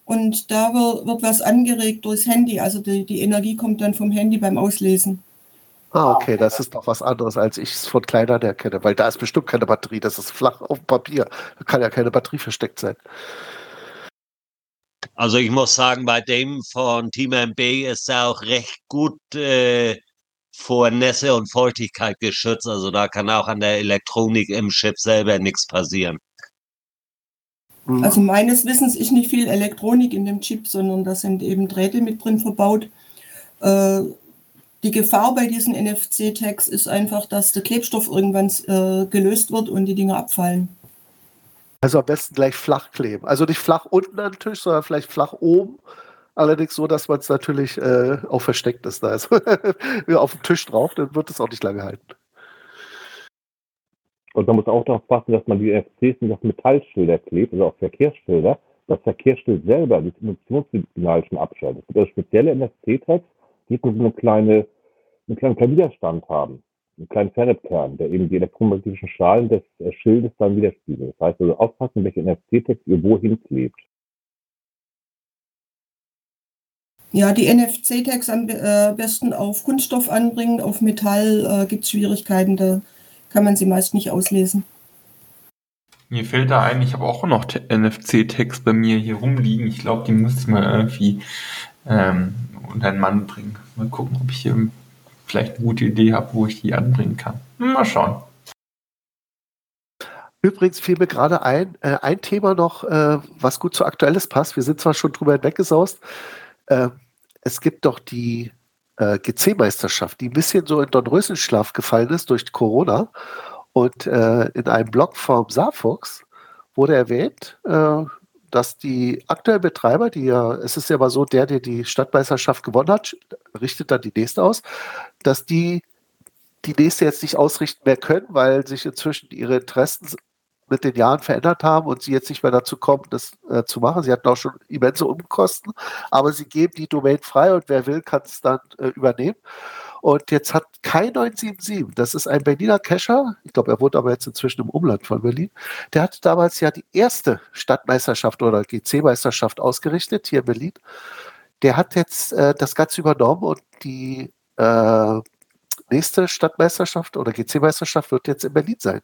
und da wird, wird was angeregt durchs Handy. Also die, die Energie kommt dann vom Handy beim Auslesen. Ah, okay, das ist doch was anderes, als ich es von Kleinern erkenne, weil da ist bestimmt keine Batterie, das ist flach auf dem Papier. Da kann ja keine Batterie versteckt sein. Also ich muss sagen, bei dem von Team MB ist er auch recht gut äh, vor Nässe und Feuchtigkeit geschützt. Also da kann auch an der Elektronik im Chip selber nichts passieren. Mhm. Also meines Wissens ist nicht viel Elektronik in dem Chip, sondern da sind eben Drähte mit drin verbaut. Äh, die Gefahr bei diesen NFC-Tags ist einfach, dass der Klebstoff irgendwann äh, gelöst wird und die Dinger abfallen. Also am besten gleich flach kleben. Also nicht flach unten am Tisch, sondern vielleicht flach oben. Allerdings so, dass man es natürlich äh, auch versteckt ist. Da ist auf dem Tisch drauf, dann wird es auch nicht lange halten. Und man muss auch darauf achten, dass man die NFCs nicht auf Metallschilder klebt, also auf Verkehrsschilder. Das Verkehrsschild selber das Emissionssignal schon abschaltet. Es gibt also spezielle NFC-Tags, die so eine kleine, einen kleinen, kleinen Widerstand haben. Einen kleinen Ferritkern, der eben die elektromagnetischen Strahlen des äh, Schildes dann widerspiegelt. Das heißt also aufpassen, welche NFC-Tags ihr wohin klebt. Ja, die NFC-Tags am äh, besten auf Kunststoff anbringen, auf Metall äh, gibt es Schwierigkeiten, da kann man sie meist nicht auslesen. Mir fällt da ein, ich habe auch noch NFC-Tags bei mir hier rumliegen. Ich glaube, die muss ich mal irgendwie ähm, unter einen Mann bringen. Mal gucken, ob ich hier vielleicht eine gute Idee habe, wo ich die anbringen kann. Mal schauen. Übrigens fiel mir gerade ein, äh, ein Thema noch, äh, was gut zu Aktuelles passt. Wir sind zwar schon drüber hinweggesaust. Äh, es gibt doch die äh, GC-Meisterschaft, die ein bisschen so in Dornröschenschlaf gefallen ist durch Corona. Und äh, in einem Blog vom Saarfuchs wurde erwähnt, äh, dass die aktuellen Betreiber, die ja, es ist ja mal so, der, der die Stadtmeisterschaft gewonnen hat, richtet dann die nächste aus, dass die die nächste jetzt nicht ausrichten mehr können, weil sich inzwischen ihre Interessen mit den Jahren verändert haben und sie jetzt nicht mehr dazu kommen, das äh, zu machen. Sie hatten auch schon immense Umkosten, aber sie geben die Domain frei und wer will, kann es dann äh, übernehmen. Und jetzt hat Kai977, das ist ein Berliner Cacher, ich glaube, er wohnt aber jetzt inzwischen im Umland von Berlin, der hatte damals ja die erste Stadtmeisterschaft oder GC-Meisterschaft ausgerichtet hier in Berlin. Der hat jetzt äh, das Ganze übernommen und die äh, nächste Stadtmeisterschaft oder GC-Meisterschaft wird jetzt in Berlin sein.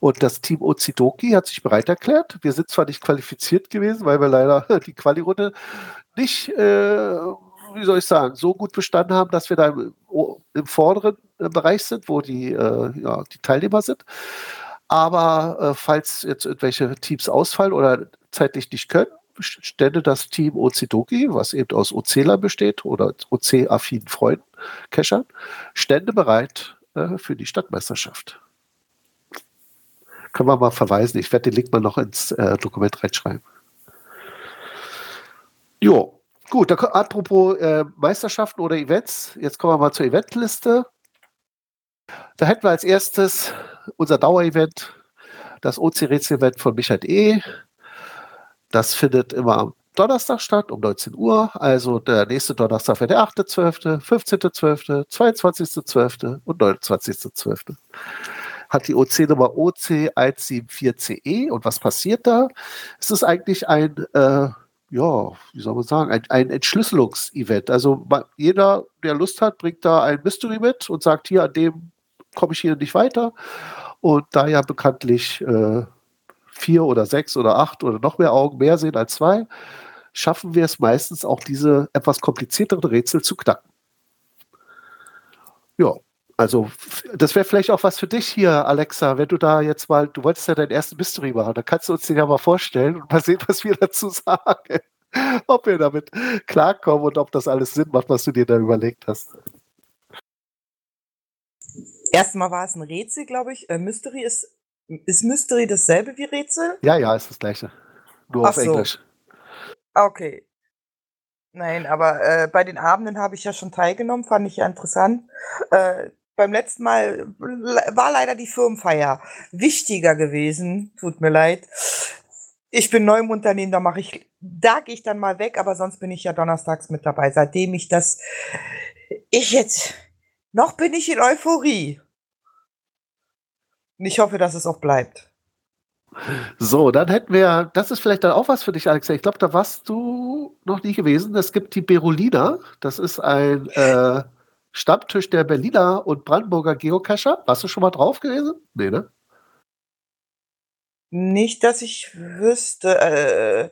Und das Team Ozidoki hat sich bereit erklärt. Wir sind zwar nicht qualifiziert gewesen, weil wir leider die Quali-Runde nicht, äh, wie soll ich sagen, so gut bestanden haben, dass wir da im, im vorderen äh, Bereich sind, wo die, äh, ja, die Teilnehmer sind. Aber äh, falls jetzt irgendwelche Teams ausfallen oder zeitlich nicht können, stände das Team Ozidoki, was eben aus OCler besteht oder OC-affinen Freunden, Cachern, stände bereit äh, für die Stadtmeisterschaft. Können wir mal verweisen. Ich werde den Link mal noch ins äh, Dokument reinschreiben. Jo, gut. Da, apropos äh, Meisterschaften oder Events, jetzt kommen wir mal zur Eventliste. Da hätten wir als erstes unser Dauerevent, das OC-Rätsel-Event von Michael E. Das findet immer am Donnerstag statt, um 19 Uhr. Also der nächste Donnerstag wäre der 8.12., 15.12., 22.12. und 29.12. Hat die OC-Nummer OC174CE. E. Und was passiert da? Es ist eigentlich ein, äh, ja, wie soll man sagen, ein, ein Entschlüsselungsevent. Also jeder, der Lust hat, bringt da ein Mystery mit und sagt, hier, an dem komme ich hier nicht weiter. Und da ja bekanntlich äh, vier oder sechs oder acht oder noch mehr Augen mehr sehen als zwei, schaffen wir es meistens auch, diese etwas komplizierteren Rätsel zu knacken. Ja, also das wäre vielleicht auch was für dich hier, Alexa, wenn du da jetzt mal, du wolltest ja deinen ersten Mystery machen, dann kannst du uns den ja mal vorstellen und mal sehen, was wir dazu sagen. Ob wir damit klarkommen und ob das alles Sinn macht, was du dir da überlegt hast. Erstmal war es ein Rätsel, glaube ich. Äh, Mystery ist, ist Mystery dasselbe wie Rätsel? Ja, ja, ist das gleiche. Nur Ach auf so. Englisch. Okay. Nein, aber äh, bei den Abenden habe ich ja schon teilgenommen, fand ich ja interessant. Äh, beim letzten Mal le- war leider die Firmenfeier wichtiger gewesen. Tut mir leid. Ich bin neu im Unternehmen, da mache ich, da gehe ich dann mal weg, aber sonst bin ich ja donnerstags mit dabei. Seitdem ich das, ich jetzt, noch bin ich in Euphorie. Und ich hoffe, dass es auch bleibt. So, dann hätten wir, das ist vielleicht dann auch was für dich, Alexa. Ich glaube, da warst du noch nie gewesen. Es gibt die Berolina. Das ist ein äh, Stammtisch der Berliner und Brandenburger Geocacher. Warst du schon mal drauf gewesen? Nee, ne? Nicht, dass ich wüsste. Äh,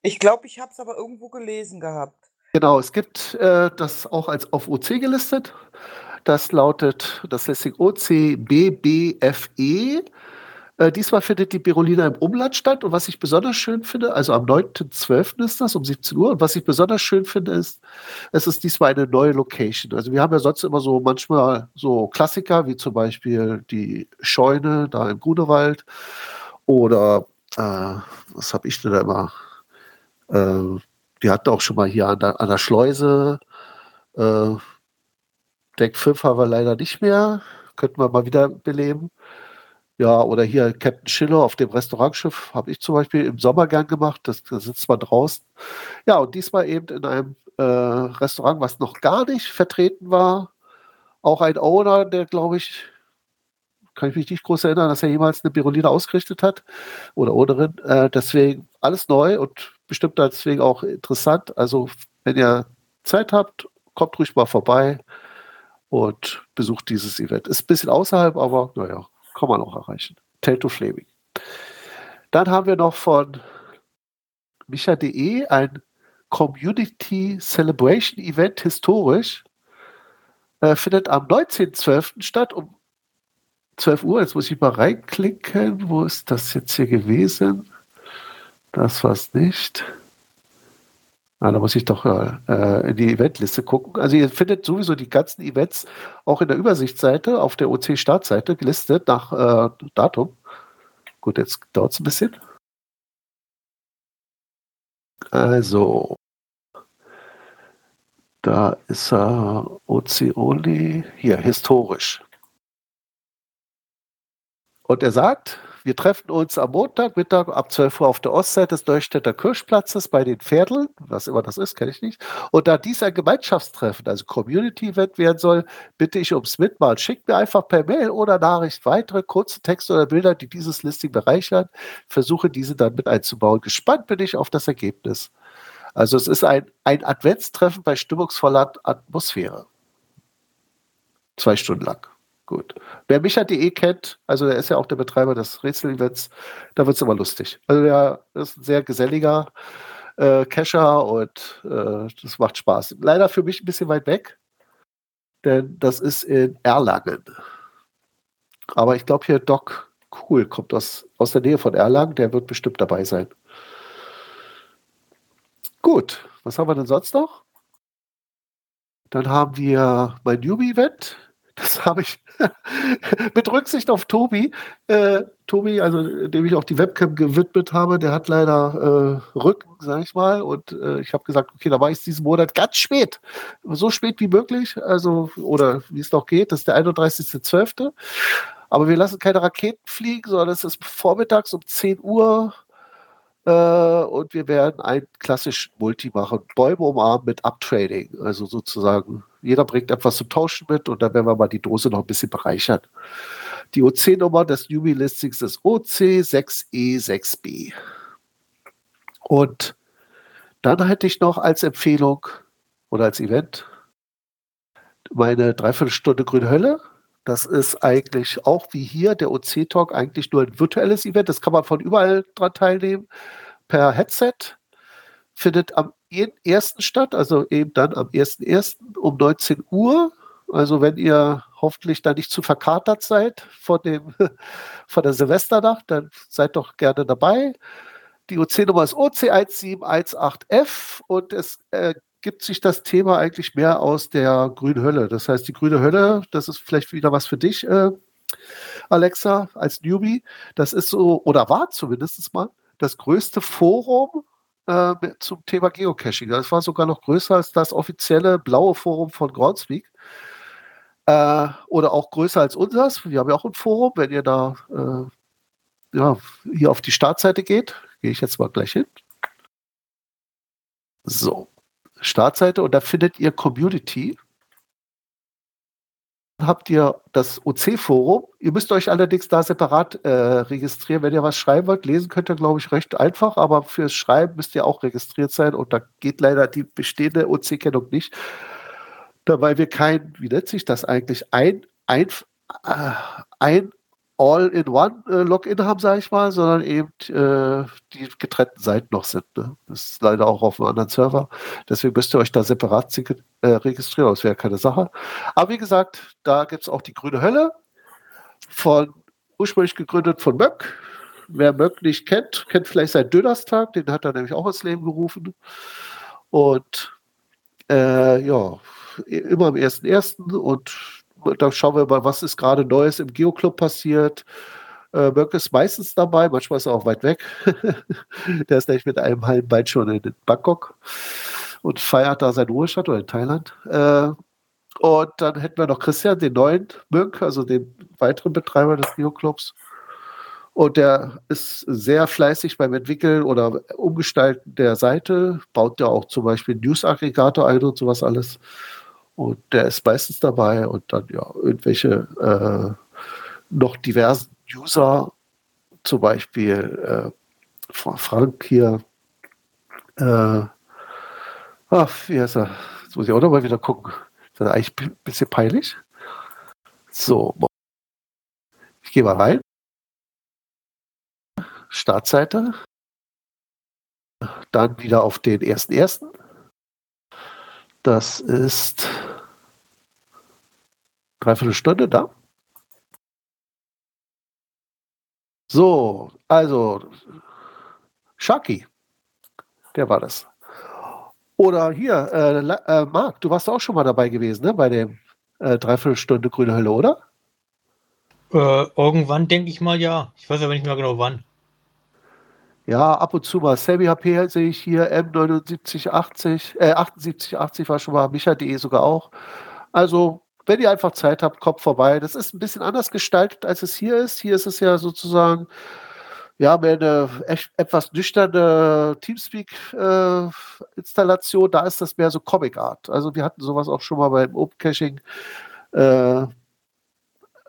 ich glaube, ich habe es aber irgendwo gelesen gehabt. Genau, es gibt äh, das auch als auf OC gelistet. Das lautet das Listing OCBBFE. Äh, diesmal findet die Berolina im Umland statt. Und was ich besonders schön finde, also am 9.12. ist das um 17 Uhr. Und was ich besonders schön finde, ist, es ist diesmal eine neue Location. Also wir haben ja sonst immer so manchmal so Klassiker, wie zum Beispiel die Scheune da im Grunewald. Oder äh, was habe ich denn da immer? Äh, wir hatten auch schon mal hier an der, an der Schleuse. Äh, Deck 5 haben wir leider nicht mehr. Könnten wir mal wieder beleben. Ja, oder hier Captain Schiller auf dem Restaurantschiff habe ich zum Beispiel im Sommer gern gemacht. Da sitzt man draußen. Ja, und diesmal eben in einem äh, Restaurant, was noch gar nicht vertreten war. Auch ein Owner, der, glaube ich, kann ich mich nicht groß erinnern, dass er jemals eine Berolina ausgerichtet hat oder Ownerin. Äh, deswegen alles neu und bestimmt deswegen auch interessant. Also, wenn ihr Zeit habt, kommt ruhig mal vorbei und besucht dieses Event. Ist ein bisschen außerhalb, aber naja, kann man auch erreichen. Telto Flaming. Dann haben wir noch von micha.de ein Community Celebration Event historisch. Äh, findet am 19.12. statt um 12 Uhr. Jetzt muss ich mal reinklicken. Wo ist das jetzt hier gewesen? Das war es nicht. Ah, da muss ich doch äh, in die Eventliste gucken. Also ihr findet sowieso die ganzen Events auch in der Übersichtsseite auf der OC-Startseite gelistet nach äh, Datum. Gut, jetzt dauert es ein bisschen. Also, da ist er OC Only, hier, historisch. Und er sagt, wir treffen uns am Montagmittag ab 12 Uhr auf der Ostseite des Neustädter Kirchplatzes bei den Pferdeln, was immer das ist, kenne ich nicht. Und da dies ein Gemeinschaftstreffen, also Community-Event werden soll, bitte ich ums Mitmachen. Schickt mir einfach per Mail oder Nachricht weitere kurze Texte oder Bilder, die dieses Listing bereichern. Versuche diese dann mit einzubauen. Gespannt bin ich auf das Ergebnis. Also es ist ein, ein Adventstreffen bei stimmungsvoller Atmosphäre. Zwei Stunden lang. Gut. Wer Micha.de kennt, also er ist ja auch der Betreiber des Rätsel-Events, da wird es immer lustig. Also er ist ein sehr geselliger äh, Cacher und äh, das macht Spaß. Leider für mich ein bisschen weit weg, denn das ist in Erlangen. Aber ich glaube hier Doc Cool kommt aus, aus der Nähe von Erlangen, der wird bestimmt dabei sein. Gut, was haben wir denn sonst noch? Dann haben wir mein Newbie-Event. Das habe ich mit Rücksicht auf Tobi. Äh, Tobi, also dem ich auch die Webcam gewidmet habe, der hat leider äh, Rücken, sage ich mal. Und äh, ich habe gesagt, okay, da war ich diesen Monat ganz spät. So spät wie möglich. Also, oder wie es noch geht, das ist der 31.12. Aber wir lassen keine Raketen fliegen, sondern es ist vormittags um 10 Uhr und wir werden ein klassisch Multi machen. Bäume umarmen mit Uptrading. Also sozusagen, jeder bringt etwas zum Tauschen mit und dann werden wir mal die Dose noch ein bisschen bereichern. Die OC-Nummer des Newbie-Listings ist OC6E6B. Und dann hätte ich noch als Empfehlung oder als Event meine Dreiviertelstunde Grüne Hölle. Das ist eigentlich auch wie hier der OC-Talk eigentlich nur ein virtuelles Event. Das kann man von überall dran teilnehmen. Per Headset findet am ersten statt, also eben dann am 1.1. um 19 Uhr. Also wenn ihr hoffentlich da nicht zu verkatert seid von, dem, von der Silvesternacht, dann seid doch gerne dabei. Die OC-Nummer ist OC1718F und es äh, gibt sich das Thema eigentlich mehr aus der grünen Hölle. Das heißt, die grüne Hölle, das ist vielleicht wieder was für dich, äh, Alexa, als Newbie. Das ist so, oder war zumindest mal, das größte Forum äh, zum Thema Geocaching. Das war sogar noch größer als das offizielle blaue Forum von Groundspeak. Äh, oder auch größer als unseres. Wir haben ja auch ein Forum. Wenn ihr da äh, ja, hier auf die Startseite geht, gehe ich jetzt mal gleich hin. So, Startseite und da findet ihr Community. Habt ihr das OC-Forum. Ihr müsst euch allerdings da separat äh, registrieren. Wenn ihr was schreiben wollt, lesen könnt ihr, glaube ich, recht einfach, aber fürs Schreiben müsst ihr auch registriert sein und da geht leider die bestehende OC-Kennung nicht. Da, weil wir kein, wie nennt sich das eigentlich, ein, ein, äh, ein All-in-One-Login äh, haben, sage ich mal, sondern eben äh, die getrennten Seiten noch sind. Ne? Das ist leider auch auf einem anderen Server. Deswegen müsst ihr euch da separat äh, registrieren. Das wäre keine Sache. Aber wie gesagt, da gibt es auch die grüne Hölle. Von ursprünglich gegründet von Möck. Wer Möck nicht kennt, kennt vielleicht seinen Dönerstag. Den hat er nämlich auch ins Leben gerufen. Und äh, ja, immer am 1.1. und da schauen wir mal, was ist gerade Neues im Geoclub passiert. Äh, Mörk ist meistens dabei, manchmal ist er auch weit weg. Der ist nämlich mit einem halben Bein schon in Bangkok und feiert da seinen Ruhestand oder in Thailand. Äh, und dann hätten wir noch Christian, den neuen Mönk, also den weiteren Betreiber des Geoclubs. Und der ist sehr fleißig beim Entwickeln oder Umgestalten der Seite, baut ja auch zum Beispiel News-Aggregator ein und sowas alles. Und der ist meistens dabei und dann ja irgendwelche äh, noch diversen User, zum Beispiel äh, Frank hier. Äh, ach, wie heißt er? Jetzt muss ich auch noch mal wieder gucken. Das ist eigentlich ein bisschen peinlich. So, ich gehe mal rein. Startseite. Dann wieder auf den ersten ersten. Das ist dreiviertel Stunde da. So, also Shaki, der war das. Oder hier, äh, äh, Marc, du warst auch schon mal dabei gewesen, ne, bei dem äh, Dreiviertelstunde Grüne Hölle, oder? Äh, irgendwann denke ich mal ja. Ich weiß aber nicht mehr genau wann. Ja, ab und zu mal. Sammy HP sehe ich hier, M7980, äh, 7880 war schon mal, Micha.de sogar auch. Also, wenn ihr einfach Zeit habt, kommt vorbei. Das ist ein bisschen anders gestaltet, als es hier ist. Hier ist es ja sozusagen, ja, mehr eine echt, etwas nüchterne Teamspeak-Installation. Äh, da ist das mehr so Comic Art. Also, wir hatten sowas auch schon mal beim Open Caching äh, äh,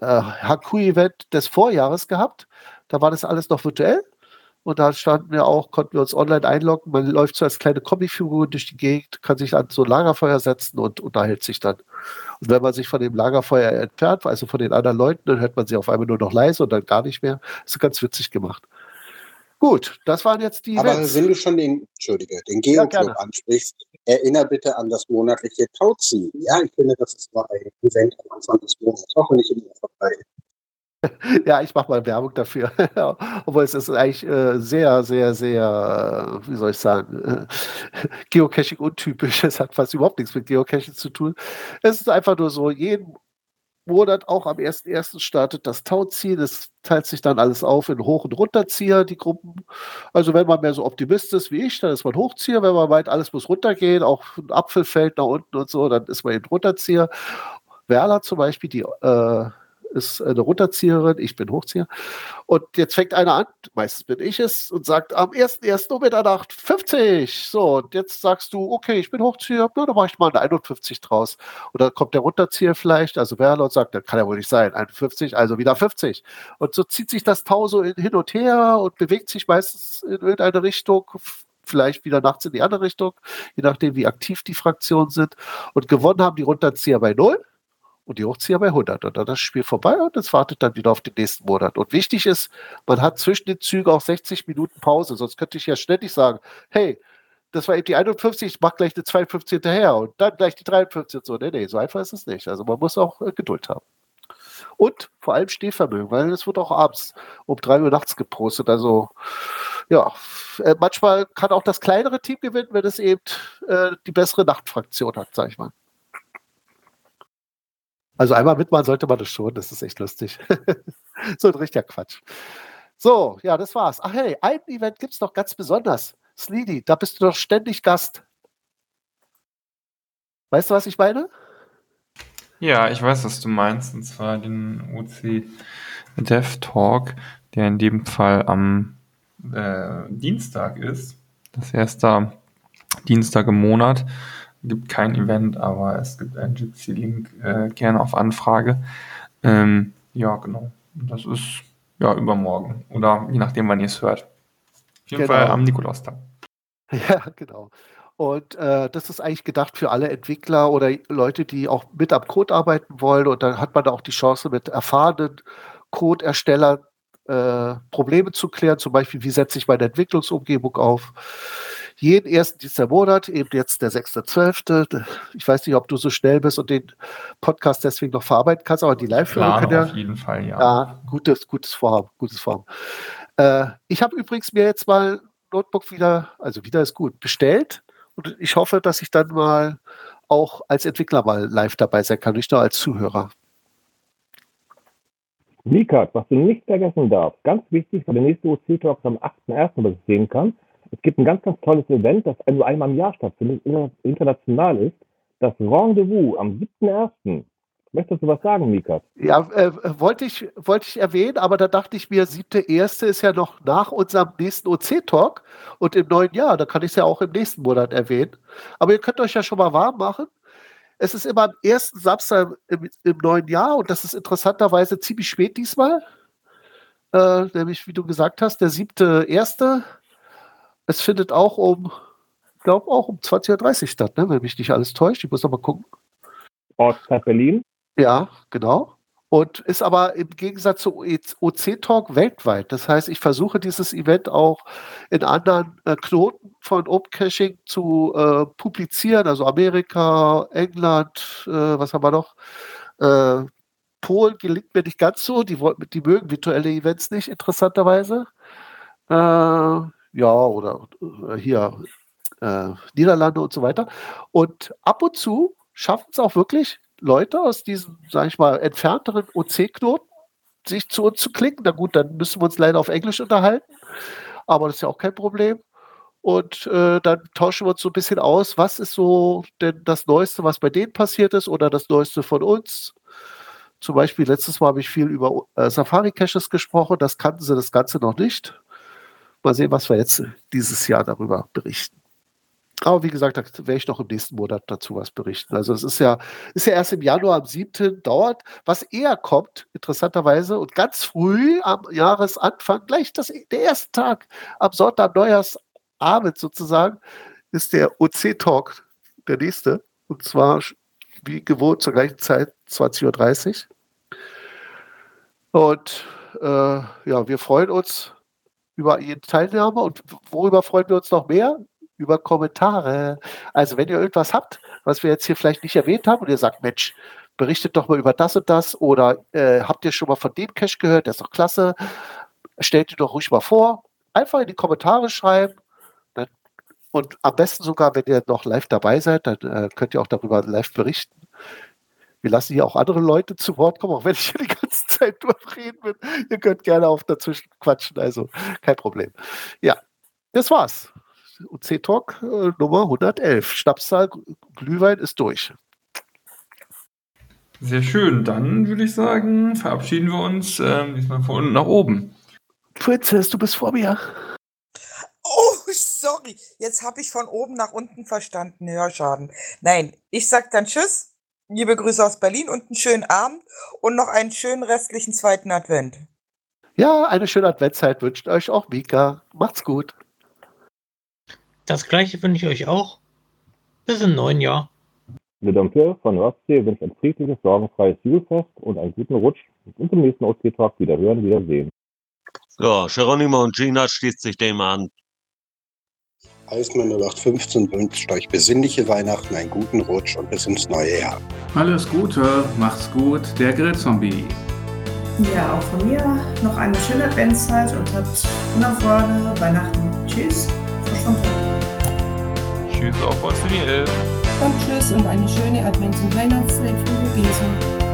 Haku-Event des Vorjahres gehabt. Da war das alles noch virtuell. Und da standen wir auch, konnten wir uns online einloggen. Man läuft so als kleine Comicfigur durch die Gegend, kann sich an so ein Lagerfeuer setzen und unterhält sich dann. Und wenn man sich von dem Lagerfeuer entfernt, also von den anderen Leuten, dann hört man sie auf einmal nur noch leise und dann gar nicht mehr. Das ist ganz witzig gemacht. Gut, das waren jetzt die. Aber Events. wenn du schon den, Entschuldige, den Geoclub ja, ansprichst, erinnere bitte an das monatliche Tauziehen. Ja, ich finde, das ist mal ein Event am Anfang des Monats, auch ich immer vorbei ja, ich mache mal Werbung dafür. Obwohl es ist eigentlich äh, sehr, sehr, sehr, äh, wie soll ich sagen, äh, Geocaching untypisch. Es hat fast überhaupt nichts mit Geocaching zu tun. Es ist einfach nur so, jeden Monat auch am 1.1. startet das Tauziehen. Es teilt sich dann alles auf in Hoch- und Runterzieher, die Gruppen. Also wenn man mehr so Optimist ist wie ich, dann ist man Hochzieher. Wenn man meint, alles muss runtergehen, auch ein Apfel fällt nach unten und so, dann ist man eben Runterzieher. Werler zum Beispiel, die äh, ist eine Runterzieherin, ich bin Hochzieher. Und jetzt fängt einer an, meistens bin ich es, und sagt am 1.1. um Mitternacht 50. So, und jetzt sagst du, okay, ich bin Hochzieher, na, dann mache ich mal eine 51 draus. Und dann kommt der Runterzieher vielleicht, also Werler und sagt, das kann ja wohl nicht sein, 51, also wieder 50. Und so zieht sich das Tau so hin und her und bewegt sich meistens in irgendeine Richtung, vielleicht wieder nachts in die andere Richtung, je nachdem, wie aktiv die Fraktionen sind. Und gewonnen haben die Runterzieher bei 0 und die Hochzieher bei 100. Und dann ist das Spiel vorbei und es wartet dann wieder auf den nächsten Monat. Und wichtig ist, man hat zwischen den Zügen auch 60 Minuten Pause, sonst könnte ich ja ständig sagen, hey, das war eben die 51, ich mach gleich eine 52 hinterher und dann gleich die 53 und so. Nee, nee, so einfach ist es nicht. Also man muss auch äh, Geduld haben. Und vor allem Stehvermögen, weil es wird auch abends um 3 Uhr nachts gepostet. Also ja, äh, manchmal kann auch das kleinere Team gewinnen, wenn es eben äh, die bessere Nachtfraktion hat, sag ich mal. Also einmal mitmachen sollte man das schon, das ist echt lustig. so ein richtiger Quatsch. So, ja, das war's. Ach hey, ein Event gibt es noch ganz besonders. Sleedy, da bist du doch ständig Gast. Weißt du, was ich meine? Ja, ich weiß, was du meinst, und zwar den OC Dev Talk, der in dem Fall am äh, Dienstag ist. Das erste Dienstag im Monat. Gibt kein Event, aber es gibt einen Jitsi-Link äh, gerne auf Anfrage. Ähm, ja, genau. Das ist ja übermorgen oder je nachdem, wann ihr es hört. Auf jeden Genau. Fall am Nikolaustag. Ja, genau. Und äh, das ist eigentlich gedacht für alle Entwickler oder Leute, die auch mit am Code arbeiten wollen. Und dann hat man da auch die Chance, mit erfahrenen Code-Erstellern äh, Probleme zu klären. Zum Beispiel, wie setze ich meine Entwicklungsumgebung auf? Jeden ersten dieser Monat, eben jetzt der 6.12. Ich weiß nicht, ob du so schnell bist und den Podcast deswegen noch verarbeiten kannst, aber die Plan können ja auf jeden Fall, ja. ja, gutes, gutes Vorhaben, gutes Vorhaben. Äh, ich habe übrigens mir jetzt mal Notebook wieder, also wieder ist gut, bestellt und ich hoffe, dass ich dann mal auch als Entwickler mal live dabei sein kann, nicht nur als Zuhörer. Mikat, was du nicht vergessen darfst, ganz wichtig für den nächsten OC-Talk am 8.1., was ich sehen kann. Es gibt ein ganz, ganz tolles Event, das nur einmal im Jahr stattfindet, inter- international ist. Das Rendezvous am 7.1. Möchtest du was sagen, Mikat? Ja, äh, wollte ich, wollte ich erwähnen, aber da dachte ich mir, siebte erste ist ja noch nach unserem nächsten OC-Talk und im neuen Jahr, da kann ich es ja auch im nächsten Monat erwähnen. Aber ihr könnt euch ja schon mal warm machen. Es ist immer am ersten Samstag im, im neuen Jahr und das ist interessanterweise ziemlich spät diesmal. Äh, nämlich, wie du gesagt hast, der siebte erste. Es findet auch um, ich glaube auch um 20.30 Uhr statt, ne? wenn mich nicht alles täuscht. Ich muss noch mal gucken. Ortszeit Berlin. Ja, genau. Und ist aber im Gegensatz zu OC Talk weltweit. Das heißt, ich versuche dieses Event auch in anderen äh, Knoten von Opcaching zu äh, publizieren, also Amerika, England, äh, was haben wir noch? Äh, Polen gelingt mir nicht ganz so, die, die mögen virtuelle Events nicht, interessanterweise. Ja, oder äh, hier äh, Niederlande und so weiter. Und ab und zu schaffen es auch wirklich Leute aus diesen, sage ich mal, entfernteren OC-Knoten, sich zu uns zu klicken. Na gut, dann müssen wir uns leider auf Englisch unterhalten, aber das ist ja auch kein Problem. Und äh, dann tauschen wir uns so ein bisschen aus, was ist so denn das Neueste, was bei denen passiert ist oder das Neueste von uns. Zum Beispiel letztes Mal habe ich viel über äh, Safari-Caches gesprochen, das kannten sie das Ganze noch nicht. Mal sehen, was wir jetzt dieses Jahr darüber berichten. Aber wie gesagt, da werde ich noch im nächsten Monat dazu was berichten. Also es ist ja, ist ja erst im Januar am 7. dauert. Was eher kommt, interessanterweise, und ganz früh am Jahresanfang, gleich das, der erste Tag am Sonntag, Neujahrsabend sozusagen, ist der OC-Talk der nächste. Und zwar wie gewohnt zur gleichen Zeit, 20.30 Uhr. Und äh, ja, wir freuen uns über jeden Teilnehmer. Und worüber freuen wir uns noch mehr? Über Kommentare. Also wenn ihr irgendwas habt, was wir jetzt hier vielleicht nicht erwähnt haben und ihr sagt, Mensch, berichtet doch mal über das und das oder äh, habt ihr schon mal von dem Cache gehört, der ist doch klasse, stellt ihr doch ruhig mal vor. Einfach in die Kommentare schreiben. Und am besten sogar, wenn ihr noch live dabei seid, dann äh, könnt ihr auch darüber live berichten. Wir lassen hier auch andere Leute zu Wort kommen, auch wenn ich hier die ganze Zeit durchreden bin. Ihr könnt gerne auch dazwischen quatschen, also kein Problem. Ja, das war's. UC Talk äh, Nummer 111. Schnapszahl Glühwein ist durch. Sehr schön. Dann würde ich sagen, verabschieden wir uns ähm, diesmal von unten nach oben. Princess, du bist vor mir. Oh, sorry. Jetzt habe ich von oben nach unten verstanden. Hörschaden. Nein, ich sag dann Tschüss. Liebe Grüße aus Berlin und einen schönen Abend und noch einen schönen restlichen zweiten Advent. Ja, eine schöne Adventszeit wünscht euch auch Mika. Macht's gut. Das gleiche wünsche ich euch auch. Bis im neuen Jahr. Le Dompteur von Ostsee wünscht ein friedliches, sorgenfreies Julfest und einen guten Rutsch und im nächsten Ostsee-Talk wieder hören, wiedersehen. Ja, Geronimo und Gina schließt sich dem an. Eismann 0815 wünscht euch besinnliche Weihnachten, einen guten Rutsch und bis ins neue Jahr. Alles Gute, macht's gut, der Grillzombie. Ja, auch von mir noch eine schöne Adventszeit und habt wundervolle Weihnachten. Tschüss, Schwantal. Tschüss auch den 11. Und tschüss und eine schöne Advents- und Weihnachtszeit für Luisa.